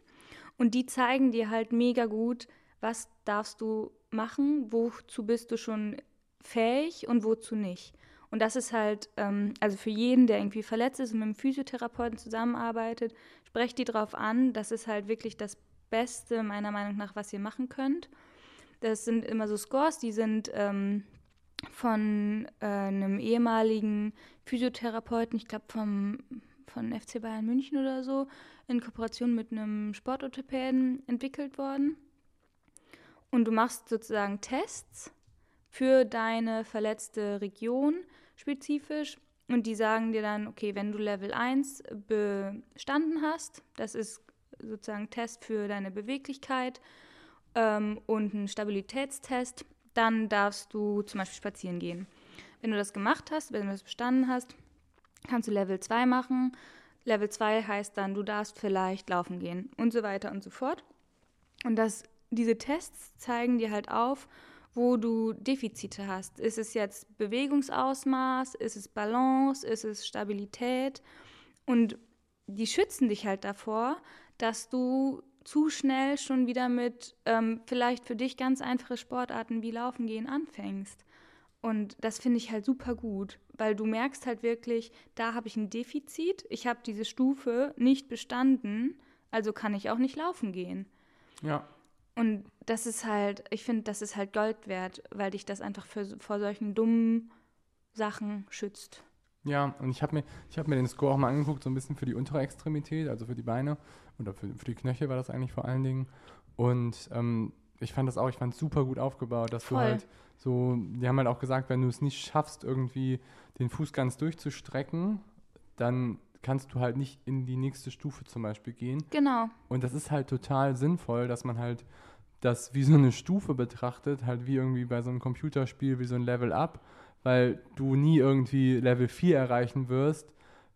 Und die zeigen dir halt mega gut, was darfst du machen, wozu bist du schon fähig und wozu nicht. Und das ist halt, ähm, also für jeden, der irgendwie verletzt ist und mit einem Physiotherapeuten zusammenarbeitet, sprecht die drauf an. Das ist halt wirklich das Beste, meiner Meinung nach, was ihr machen könnt. Das sind immer so Scores, die sind ähm, von äh, einem ehemaligen Physiotherapeuten, ich glaube vom von FC Bayern München oder so, in Kooperation mit einem Sportorthopäden entwickelt worden. Und du machst sozusagen Tests für deine verletzte Region spezifisch. Und die sagen dir dann, okay, wenn du Level 1 bestanden hast, das ist sozusagen Test für deine Beweglichkeit ähm, und ein Stabilitätstest, dann darfst du zum Beispiel spazieren gehen. Wenn du das gemacht hast, wenn du das bestanden hast, kannst du Level 2 machen. Level 2 heißt dann, du darfst vielleicht laufen gehen und so weiter und so fort. Und das, diese Tests zeigen dir halt auf, wo du Defizite hast. Ist es jetzt Bewegungsausmaß, ist es Balance, ist es Stabilität? Und die schützen dich halt davor, dass du zu schnell schon wieder mit ähm, vielleicht für dich ganz einfache Sportarten wie Laufen gehen anfängst. Und das finde ich halt super gut, weil du merkst halt wirklich, da habe ich ein Defizit, ich habe diese Stufe nicht bestanden, also kann ich auch nicht laufen gehen. Ja. Und das ist halt, ich finde, das ist halt Gold wert, weil dich das einfach für, vor solchen dummen Sachen schützt. Ja, und ich habe mir, hab mir den Score auch mal angeguckt, so ein bisschen für die untere Extremität, also für die Beine oder für, für die Knöchel war das eigentlich vor allen Dingen. Und ähm, ich fand das auch, ich fand es super gut aufgebaut, dass Voll. du halt so, die haben halt auch gesagt, wenn du es nicht schaffst, irgendwie den Fuß ganz durchzustrecken, dann kannst du halt nicht in die nächste Stufe zum Beispiel gehen. Genau. Und das ist halt total sinnvoll, dass man halt das wie so eine Stufe betrachtet, halt wie irgendwie bei so einem Computerspiel, wie so ein Level Up, weil du nie irgendwie Level 4 erreichen wirst,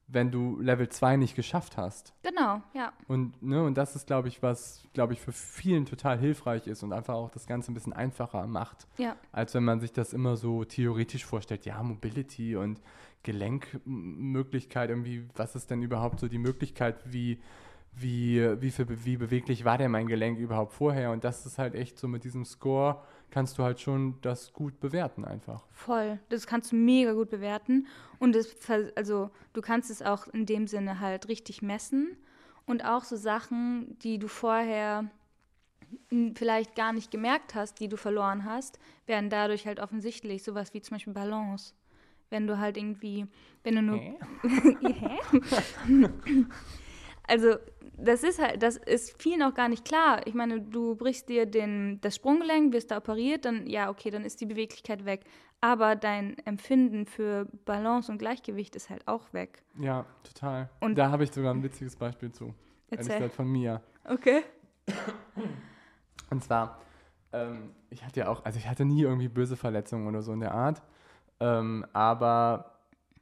wenn du Level 2 nicht geschafft hast. Genau, ja. Und, ne, und das ist, glaube ich, was, glaube ich, für vielen total hilfreich ist und einfach auch das Ganze ein bisschen einfacher macht. Ja. Als wenn man sich das immer so theoretisch vorstellt, ja, Mobility und Gelenkmöglichkeit, irgendwie, was ist denn überhaupt so die Möglichkeit, wie wie, wie, für, wie beweglich war denn mein Gelenk überhaupt vorher? Und das ist halt echt so mit diesem Score, kannst du halt schon das gut bewerten einfach. Voll, das kannst du mega gut bewerten. Und das, also du kannst es auch in dem Sinne halt richtig messen. Und auch so Sachen, die du vorher vielleicht gar nicht gemerkt hast, die du verloren hast, werden dadurch halt offensichtlich. Sowas wie zum Beispiel Balance. Wenn du halt irgendwie, wenn du nur. Hä? also das ist halt, das ist vielen auch gar nicht klar. Ich meine, du brichst dir den, das Sprunggelenk, wirst da operiert, dann ja, okay, dann ist die Beweglichkeit weg. Aber dein Empfinden für Balance und Gleichgewicht ist halt auch weg. Ja, total. Und da habe ich sogar ein witziges Beispiel zu. Erzähl. Ehrlich von mir. Okay. Und zwar, ähm, ich hatte ja auch, also ich hatte nie irgendwie böse Verletzungen oder so in der Art. Ähm, aber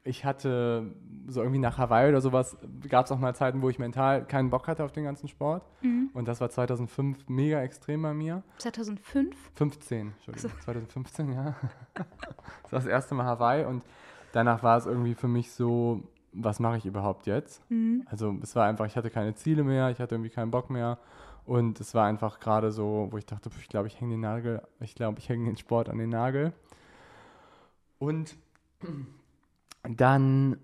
ich hatte so irgendwie nach Hawaii oder sowas, gab es auch mal Zeiten, wo ich mental keinen Bock hatte auf den ganzen Sport. Mhm. Und das war 2005 mega extrem bei mir. 2005? 15, Entschuldigung. So. 2015, ja. das war das erste Mal Hawaii und danach war es irgendwie für mich so, was mache ich überhaupt jetzt? Mhm. Also es war einfach, ich hatte keine Ziele mehr, ich hatte irgendwie keinen Bock mehr. Und es war einfach gerade so, wo ich dachte, ich glaube, ich hänge den Nagel, ich glaube, ich hänge den Sport an den Nagel. Und dann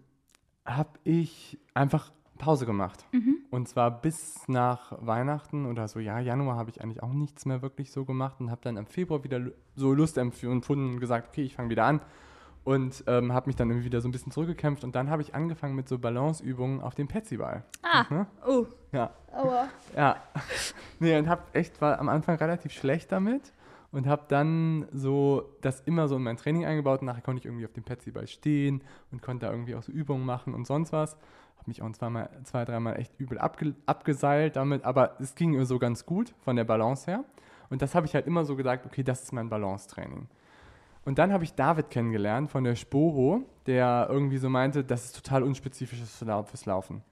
habe ich einfach Pause gemacht. Mhm. Und zwar bis nach Weihnachten oder so, ja, Januar habe ich eigentlich auch nichts mehr wirklich so gemacht und habe dann im Februar wieder so Lust empfunden und gesagt, okay, ich fange wieder an. Und ähm, habe mich dann irgendwie wieder so ein bisschen zurückgekämpft und dann habe ich angefangen mit so Balanceübungen auf dem Petsyball. Ah, mhm. oh. Ja. Aua. Ja. nee, und habe echt, war am Anfang relativ schlecht damit und habe dann so das immer so in mein Training eingebaut. Und nachher konnte ich irgendwie auf dem Petsyball stehen und konnte da irgendwie auch so Übungen machen und sonst was. Habe mich auch zweimal, zwei, dreimal echt übel abge abgeseilt damit, aber es ging so ganz gut von der Balance her. Und das habe ich halt immer so gesagt, okay, das ist mein Balancetraining. Und dann habe ich David kennengelernt von der Sporo, der irgendwie so meinte, das ist total unspezifisches fürs Laufen.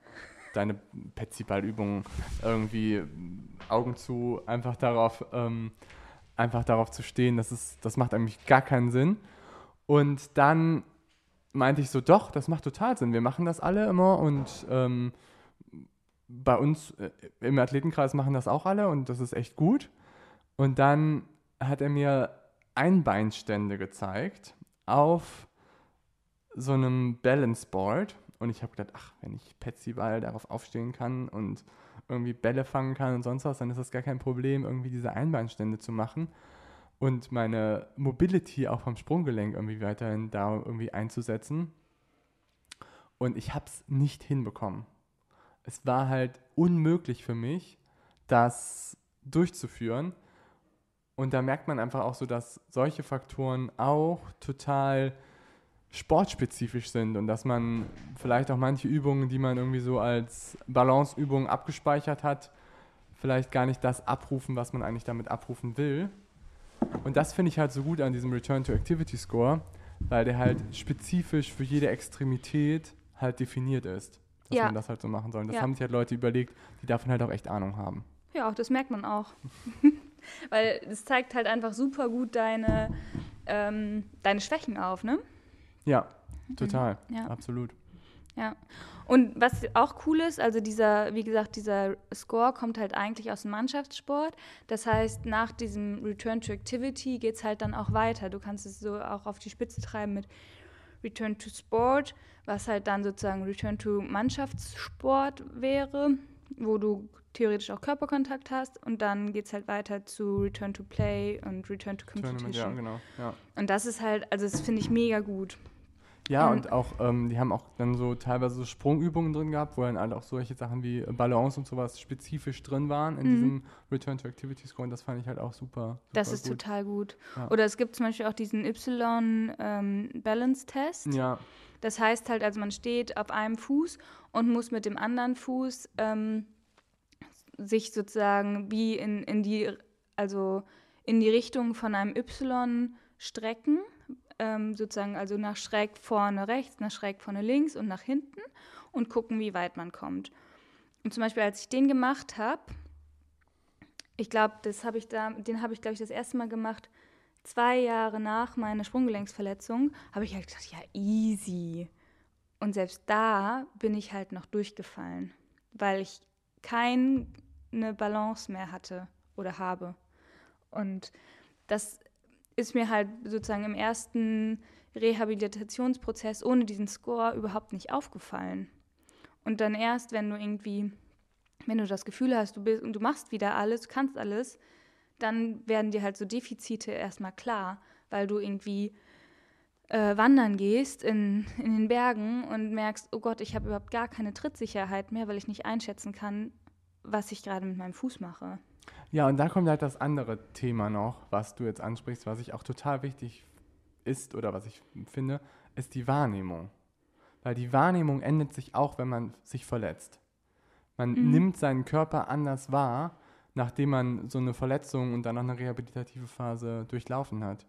Deine Petsyballübungen irgendwie Augen zu, einfach darauf, ähm, einfach darauf zu stehen, das, ist, das macht eigentlich gar keinen Sinn. Und dann meinte ich so, doch, das macht total Sinn. Wir machen das alle immer und ähm, bei uns äh, im Athletenkreis machen das auch alle und das ist echt gut. Und dann hat er mir Einbeinstände gezeigt auf so einem Balance Board. Und ich habe gedacht, ach, wenn ich Petsyball darauf aufstehen kann und irgendwie Bälle fangen kann und sonst was, dann ist das gar kein Problem, irgendwie diese Einbeinstände zu machen und meine Mobility auch vom Sprunggelenk irgendwie weiterhin da irgendwie einzusetzen. Und ich habe es nicht hinbekommen. Es war halt unmöglich für mich, das durchzuführen. Und da merkt man einfach auch so, dass solche Faktoren auch total sportspezifisch sind und dass man vielleicht auch manche Übungen, die man irgendwie so als Balanceübungen abgespeichert hat, vielleicht gar nicht das abrufen, was man eigentlich damit abrufen will. Und das finde ich halt so gut an diesem Return to Activity Score, weil der halt spezifisch für jede Extremität halt definiert ist, dass Ja. man das halt so machen soll. Und das Ja. haben sich halt Leute überlegt, die davon halt auch echt Ahnung haben. Ja, auch das merkt man auch. Weil es zeigt halt einfach super gut deine, ähm, deine Schwächen auf, ne? Ja, total, Ja. absolut. Ja. Und was auch cool ist, also dieser, wie gesagt, dieser Score kommt halt eigentlich aus dem Mannschaftssport. Das heißt, nach diesem Return to Activity geht es halt dann auch weiter. Du kannst es so auch auf die Spitze treiben mit Return to Sport, was halt dann sozusagen Return to Mannschaftssport wäre, wo du theoretisch auch Körperkontakt hast. Und dann geht es halt weiter zu Return to Play und Return to Competition. ja, genau. Ja. Und das ist halt, also das finde ich mega gut. Ja, Ähm, und auch, ähm, die haben auch dann so teilweise so Sprungübungen drin gehabt, wo dann halt auch solche Sachen wie Balance und sowas spezifisch drin waren in Mhm. diesem Return to Activity Score und das fand ich halt auch super. super Das ist gut. total gut. Ja. Oder es gibt zum Beispiel auch diesen Y-Balance-Test. Ja, Das heißt halt, also man steht auf einem Fuß und muss mit dem anderen Fuß ähm, sich sozusagen wie in, in die, also in die Richtung von einem Y strecken. Ähm, sozusagen also nach schräg vorne rechts, nach schräg vorne links und nach hinten und gucken, wie weit man kommt. Und zum Beispiel, als ich den gemacht habe, ich glaube, das habe ich da, den habe ich, glaube ich, das erste Mal gemacht, zwei Jahre nach meiner Sprunggelenksverletzung, habe ich halt gedacht, ja, easy. Und selbst da bin ich halt noch durchgefallen, weil ich keine Balance mehr hatte oder habe. Und das ist mir halt sozusagen im ersten Rehabilitationsprozess ohne diesen Score überhaupt nicht aufgefallen. Und dann erst, wenn du irgendwie, wenn du das Gefühl hast, du bist und du machst wieder alles, kannst alles, dann werden dir halt so Defizite erstmal klar, weil du irgendwie äh, wandern gehst in, in den Bergen und merkst, oh Gott, ich habe überhaupt gar keine Trittsicherheit mehr, weil ich nicht einschätzen kann, was ich gerade mit meinem Fuß mache. Ja, und da kommt halt das andere Thema noch, was du jetzt ansprichst, was ich auch total wichtig ist oder was ich finde, ist die Wahrnehmung. Weil die Wahrnehmung ändert sich auch, wenn man sich verletzt. Man Mhm. nimmt seinen Körper anders wahr, nachdem man so eine Verletzung und dann noch eine rehabilitative Phase durchlaufen hat.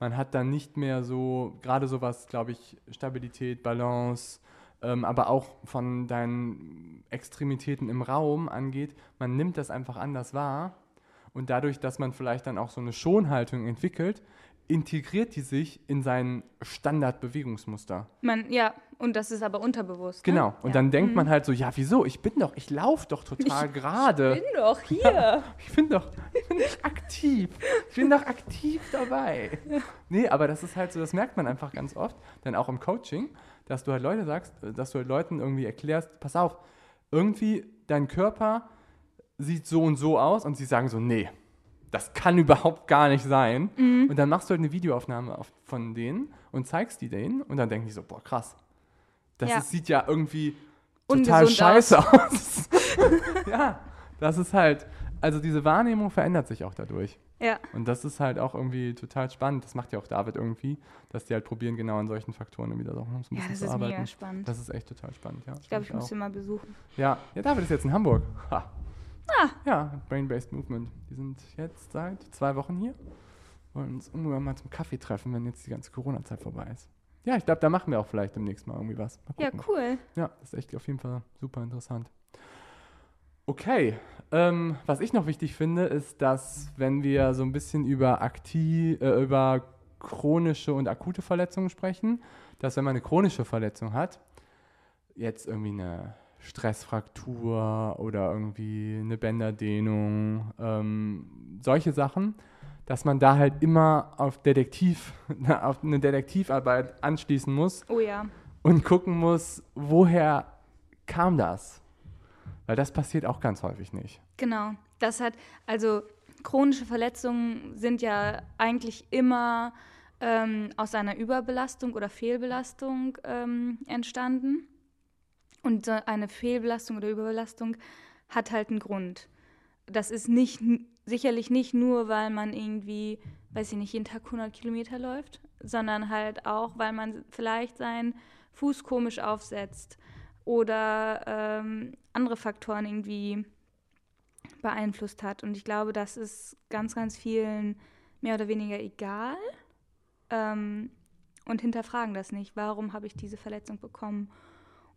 Man hat dann nicht mehr so, gerade sowas, glaube ich, Stabilität, Balance, ähm, aber auch von deinen Extremitäten im Raum angeht, man nimmt das einfach anders wahr und dadurch, dass man vielleicht dann auch so eine Schonhaltung entwickelt, integriert die sich in sein Standardbewegungsmuster. Man, ja, und das ist aber unterbewusst. Genau. Ne? Und ja. dann denkt Mhm. man halt so, ja, wieso? Ich bin doch, ich laufe doch total gerade. bin doch hier. Ich bin doch, ich bin doch aktiv. Ich bin doch aktiv dabei. Nee, aber das ist halt so, das merkt man einfach ganz oft, dann auch im Coaching, dass du halt Leute sagst, dass du halt Leuten irgendwie erklärst, pass auf, irgendwie dein Körper sieht so und so aus und sie sagen so, nee, das kann überhaupt gar nicht sein. Mhm. Und dann machst du halt eine Videoaufnahme auf, von denen und zeigst die denen und dann denken die so, boah, krass. Das Ja. ist, sieht ja irgendwie total Ungesund scheiße aus. ja, das ist halt, also diese Wahrnehmung verändert sich auch dadurch. Ja, Und das ist halt auch irgendwie total spannend. Das macht ja auch David irgendwie, dass die halt probieren, genau an solchen Faktoren irgendwie das auch noch so ein ja bisschen das zu ist arbeiten. mega spannend. Das ist echt total spannend, ja. ich glaube, ich Find muss den mal besuchen. Ja. ja, David ist jetzt in Hamburg. Ha. Ah. Ja, Brain-Based Movement. Die sind jetzt seit zwei Wochen hier. Wollen uns irgendwann mal zum Kaffee treffen, wenn jetzt die ganze Corona-Zeit vorbei ist. Ja, ich glaube, da machen wir auch vielleicht demnächst mal irgendwie was. Ja, cool. Ja, das ist echt auf jeden Fall super interessant. Okay, ähm, was ich noch wichtig finde, ist, dass wenn wir so ein bisschen über aktiv, äh, über chronische und akute Verletzungen sprechen, dass wenn man eine chronische Verletzung hat, jetzt irgendwie eine Stressfraktur oder irgendwie eine Bänderdehnung, ähm, solche Sachen, dass man da halt immer auf Detektiv, auf eine Detektivarbeit anschließen muss Oh ja. und gucken muss, woher kam das? Weil das passiert auch ganz häufig nicht. Genau. Das hat, also chronische Verletzungen sind ja eigentlich immer ähm, aus einer Überbelastung oder Fehlbelastung ähm, entstanden. Und eine Fehlbelastung oder Überbelastung hat halt einen Grund. Das ist nicht, sicherlich nicht nur, weil man irgendwie, weiß ich nicht, jeden Tag 100 Kilometer läuft, sondern halt auch, weil man vielleicht seinen Fuß komisch aufsetzt oder ähm, andere Faktoren irgendwie beeinflusst hat. Und ich glaube, das ist ganz, ganz vielen mehr oder weniger egal ähm, und hinterfragen das nicht. Warum habe ich diese Verletzung bekommen?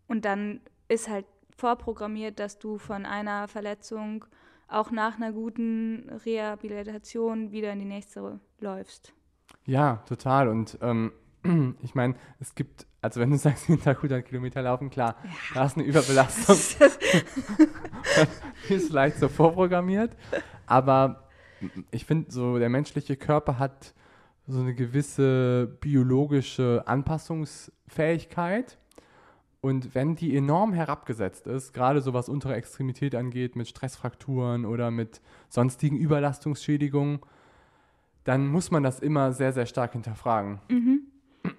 Und dann ist halt vorprogrammiert, dass du von einer Verletzung auch nach einer guten Rehabilitation wieder in die nächste läufst. Ja, total. Und ähm, ich meine, es gibt, also wenn du sagst, jeden Tag 100 Kilometer laufen, klar, da ist eine Überbelastung. Die ist vielleicht so vorprogrammiert. Aber ich finde, so der menschliche Körper hat so eine gewisse biologische Anpassungsfähigkeit. Und wenn die enorm herabgesetzt ist, gerade so was untere Extremität angeht, mit Stressfrakturen oder mit sonstigen Überlastungsschädigungen, dann muss man das immer sehr, sehr stark hinterfragen. Mhm.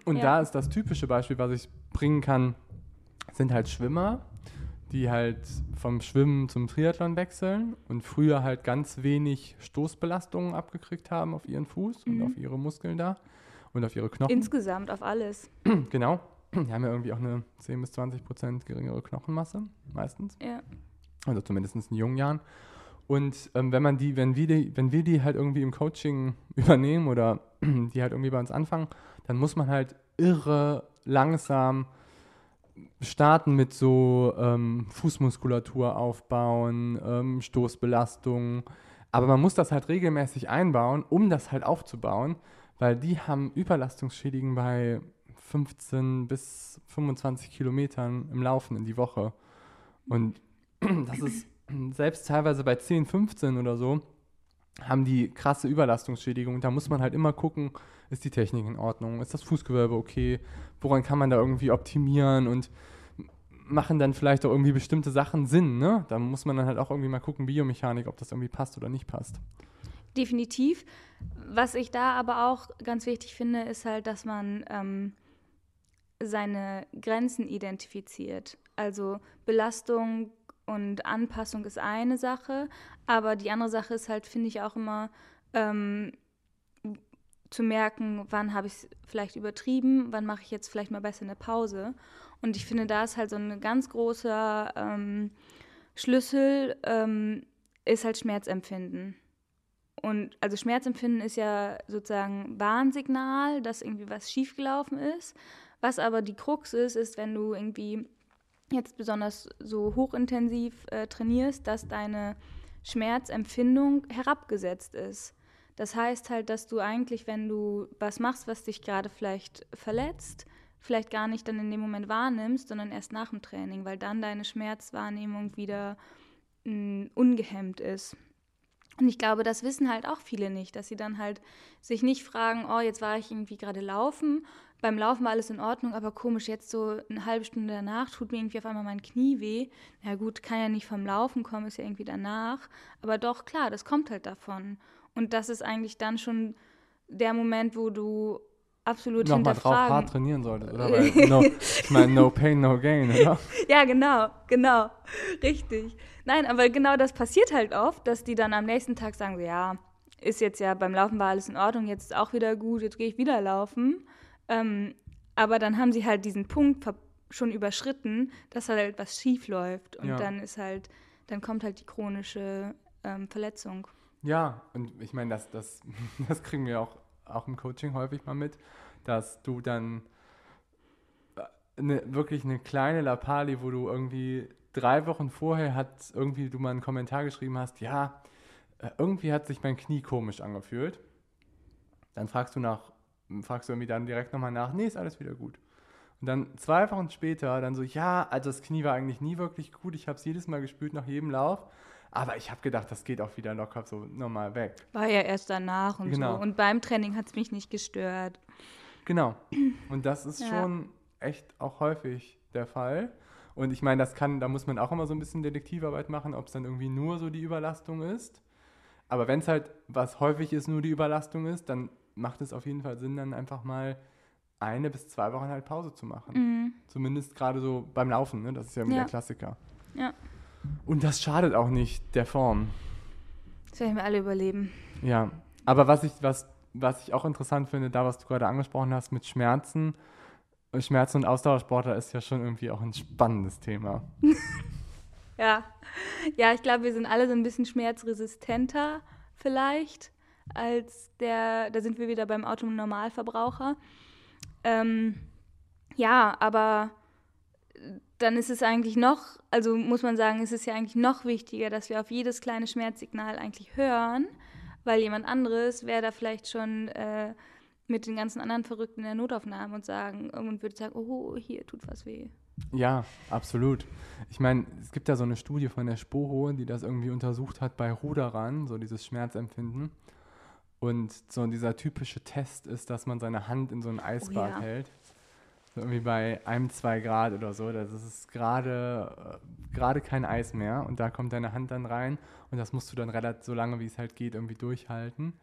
Und Ja. da ist das typische Beispiel, was ich bringen kann, sind halt Schwimmer, die halt vom Schwimmen zum Triathlon wechseln und früher halt ganz wenig Stoßbelastungen abgekriegt haben auf ihren Fuß und Mhm. auf ihre Muskeln da und auf ihre Knochen. Insgesamt auf alles. genau. Die haben ja irgendwie auch eine 10 bis 20 Prozent geringere Knochenmasse, meistens. Ja. Also zumindest in jungen Jahren. Und ähm, wenn man die, wenn wir die, wenn wir die halt irgendwie im Coaching übernehmen oder die halt irgendwie bei uns anfangen, dann muss man halt irre langsam starten mit so ähm, Fußmuskulatur aufbauen, ähm, Stoßbelastung. Aber man muss das halt regelmäßig einbauen, um das halt aufzubauen, weil die haben Überlastungsschädigen bei 15 bis 25 Kilometern im Laufen in die Woche. Und das ist selbst teilweise bei 10, 15 oder so, haben die krasse Überlastungsschädigung. Da muss man halt immer gucken, ist die Technik in Ordnung, ist das Fußgewölbe okay, woran kann man da irgendwie optimieren und machen dann vielleicht auch irgendwie bestimmte Sachen Sinn, ne? Da muss man dann halt auch irgendwie mal gucken, Biomechanik, ob das irgendwie passt oder nicht passt. Definitiv. Was ich da aber auch ganz wichtig finde, ist halt, dass man ähm, seine Grenzen identifiziert. Also Belastung und Anpassung ist eine Sache, aber die andere Sache ist halt, finde ich auch immer ähm, zu merken, wann habe ich es vielleicht übertrieben, wann mache ich jetzt vielleicht mal besser eine Pause. Und ich finde, da ist halt so ein ganz großer ähm, Schlüssel, ähm, ist halt Schmerzempfinden. Und also Schmerzempfinden ist ja sozusagen Warnsignal, dass irgendwie was schiefgelaufen ist. Was aber die Krux ist, ist, wenn du irgendwie jetzt besonders so hochintensiv äh, trainierst, dass deine Schmerzempfindung herabgesetzt ist. Das heißt halt, dass du eigentlich, wenn du was machst, was dich gerade vielleicht verletzt, vielleicht gar nicht dann in dem Moment wahrnimmst, sondern erst nach dem Training, weil dann deine Schmerzwahrnehmung wieder mh, ungehemmt ist. Und ich glaube, das wissen halt auch viele nicht, dass sie dann halt sich nicht fragen, oh, jetzt war ich irgendwie gerade laufen, beim Laufen war alles in Ordnung, aber komisch, jetzt so eine halbe Stunde danach tut mir irgendwie auf einmal mein Knie weh. Na gut, kann ja nicht vom Laufen kommen, ist ja irgendwie danach. Aber doch, klar, das kommt halt davon. Und das ist eigentlich dann schon der Moment, wo du absolut Nochmal drauf hart trainieren solltest, oder? Weil no, ich meine, no pain, no gain, oder? Ja, genau, genau. Richtig. Nein, aber genau das passiert halt oft, dass die dann am nächsten Tag sagen, so, ja, ist jetzt ja beim Laufen war alles in Ordnung, jetzt ist auch wieder gut, jetzt gehe ich wieder laufen. Ähm, aber dann haben sie halt diesen Punkt schon überschritten, dass halt was schief läuft. Und Ja. dann ist halt, dann kommt halt die chronische ähm, Verletzung. Ja, und ich meine, das, das, das kriegen wir auch, auch im Coaching häufig mal mit, dass du dann eine, wirklich eine kleine Lappali, wo du irgendwie drei Wochen vorher hat irgendwie du mal einen Kommentar geschrieben hast, ja, äh, irgendwie hat sich mein Knie komisch angefühlt. Dann fragst du nach, fragst du irgendwie dann direkt nochmal nach, nee, ist alles wieder gut. Und dann zwei Wochen später dann so, ja, also das Knie war eigentlich nie wirklich gut, ich habe es jedes Mal gespült nach jedem Lauf. Aber ich habe gedacht, das geht auch wieder locker so normal weg. War ja erst danach und genau. so. Und beim Training hat es mich nicht gestört. Genau. Und das ist ja. schon echt auch häufig der Fall. Und ich meine, das kann, da muss man auch immer so ein bisschen Detektivarbeit machen, ob es dann irgendwie nur so die Überlastung ist. Aber wenn es halt, was häufig ist, nur die Überlastung ist, dann macht es auf jeden Fall Sinn, dann einfach mal eine bis zwei Wochen halt Pause zu machen. Mhm. Zumindest gerade so beim Laufen, ne? Das ist ja immer ja. der Klassiker. Ja. Und das schadet auch nicht der Form. Das werden wir alle überleben. Ja. Aber was ich, was, was ich auch interessant finde, da was du gerade angesprochen hast mit Schmerzen, Schmerzen und Ausdauersportler ist ja schon irgendwie auch ein spannendes Thema. ja. Ja, ich glaube, wir sind alle so ein bisschen schmerzresistenter vielleicht als der, da sind wir wieder beim Autonormalverbraucher. Ähm, ja, aber dann ist es eigentlich noch, also muss man sagen, ist es ja eigentlich noch wichtiger, dass wir auf jedes kleine Schmerzsignal eigentlich hören, weil jemand anderes wäre da vielleicht schon äh, mit den ganzen anderen Verrückten in der Notaufnahme und sagen und würde sagen, oh, hier tut was weh. Ja, absolut. Ich meine, es gibt ja so eine Studie von der Spoho, die das irgendwie untersucht hat bei Ruderern, so dieses Schmerzempfinden. Und so dieser typische Test ist, dass man seine Hand in so ein Eisbad oh, ja. hält. So irgendwie bei einem, zwei Grad oder so. Das ist gerade äh, gerade kein Eis mehr. Und da kommt deine Hand dann rein und das musst du dann relativ so lange, wie es halt geht, irgendwie durchhalten.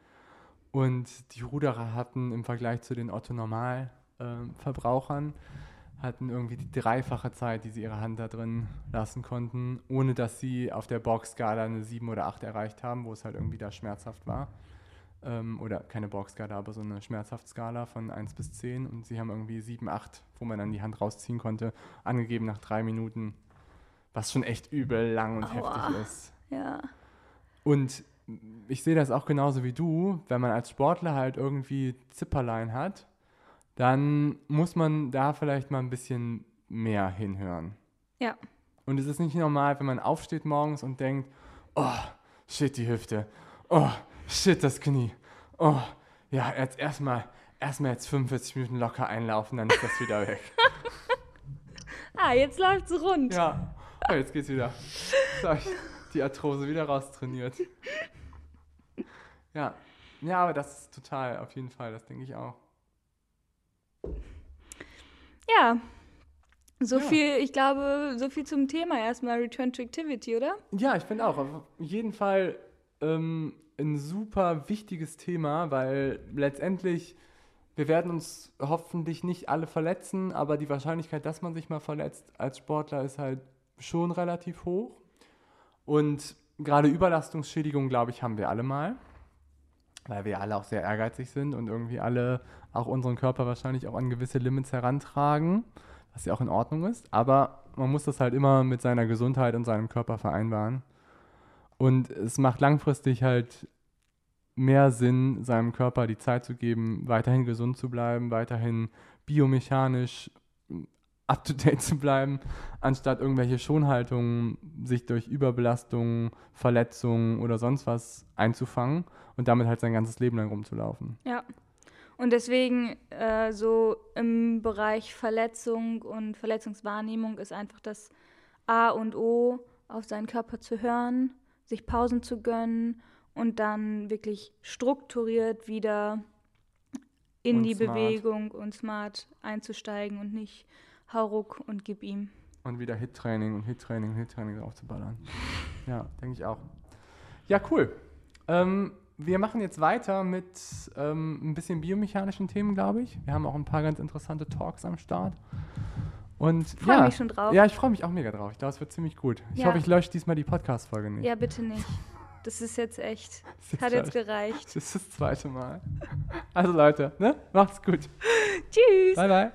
Und die Ruderer hatten im Vergleich zu den Otto-Normal-Verbrauchern, äh, hatten irgendwie die dreifache Zeit, die sie ihre Hand da drin lassen konnten, ohne dass sie auf der Borg-Skala eine 7 oder 8 erreicht haben, wo es halt irgendwie da schmerzhaft war. Ähm, oder keine Borg-Skala, aber so eine Schmerzhaft-Skala von 1 bis 10. Und sie haben irgendwie 7, 8, wo man dann die Hand rausziehen konnte, angegeben nach drei Minuten, was schon echt übel lang und Aua. heftig ist. Ja. Und ich sehe das auch genauso wie du, wenn man als Sportler halt irgendwie Zipperlein hat, dann muss man da vielleicht mal ein bisschen mehr hinhören. Ja. Und es ist nicht normal, wenn man aufsteht morgens und denkt, oh, shit, die Hüfte. Oh, shit, das Knie. Oh, ja, jetzt erstmal erstmal jetzt 45 Minuten locker einlaufen, dann ist das wieder weg. ah, jetzt läuft es rund. Ja, oh, jetzt geht's wieder. So, ich die Arthrose wieder raustrainiert. Ja. Ja, aber das ist total, auf jeden Fall, das denke ich auch. Ja. So ja. viel, ich glaube, so viel zum Thema erstmal Return to Activity, oder? Ja, ich finde auch. Auf jeden Fall ähm, ein super wichtiges Thema, weil letztendlich, wir werden uns hoffentlich nicht alle verletzen, aber die Wahrscheinlichkeit, dass man sich mal verletzt als Sportler, ist halt schon relativ hoch. Und gerade Überlastungsschädigung, glaube ich, haben wir alle mal, weil wir alle auch sehr ehrgeizig sind und irgendwie alle auch unseren Körper wahrscheinlich auch an gewisse Limits herantragen, was ja auch in Ordnung ist. Aber man muss das halt immer mit seiner Gesundheit und seinem Körper vereinbaren. Und es macht langfristig halt mehr Sinn, seinem Körper die Zeit zu geben, weiterhin gesund zu bleiben, weiterhin biomechanisch up-to-date zu bleiben, anstatt irgendwelche Schonhaltungen sich durch Überbelastungen, Verletzungen oder sonst was einzufangen und damit halt sein ganzes Leben lang rumzulaufen. Ja. Und deswegen äh, so im Bereich Verletzung und Verletzungswahrnehmung ist einfach das A und O, auf seinen Körper zu hören, sich Pausen zu gönnen und dann wirklich strukturiert wieder in und die smart. Bewegung und smart einzusteigen und nicht Hauruck und gib ihm. Und wieder Hit-Training und Hit-Training und Hit-Training draufzuballern. Ja, denke ich auch. Ja, cool. Ähm, wir machen jetzt weiter mit ähm, ein bisschen biomechanischen Themen, glaube ich. Wir haben auch ein paar ganz interessante Talks am Start. Und ich freue ja, mich schon drauf. Ja, ich freue mich auch mega drauf. Ich glaube, es wird ziemlich gut. Ich ja. hoffe, ich lösche diesmal die Podcast-Folge nicht. Ja, bitte nicht. Das ist jetzt echt. Das hat jetzt gereicht. Das ist das zweite Mal. Also Leute, ne? Macht's gut. Tschüss. Bye, bye.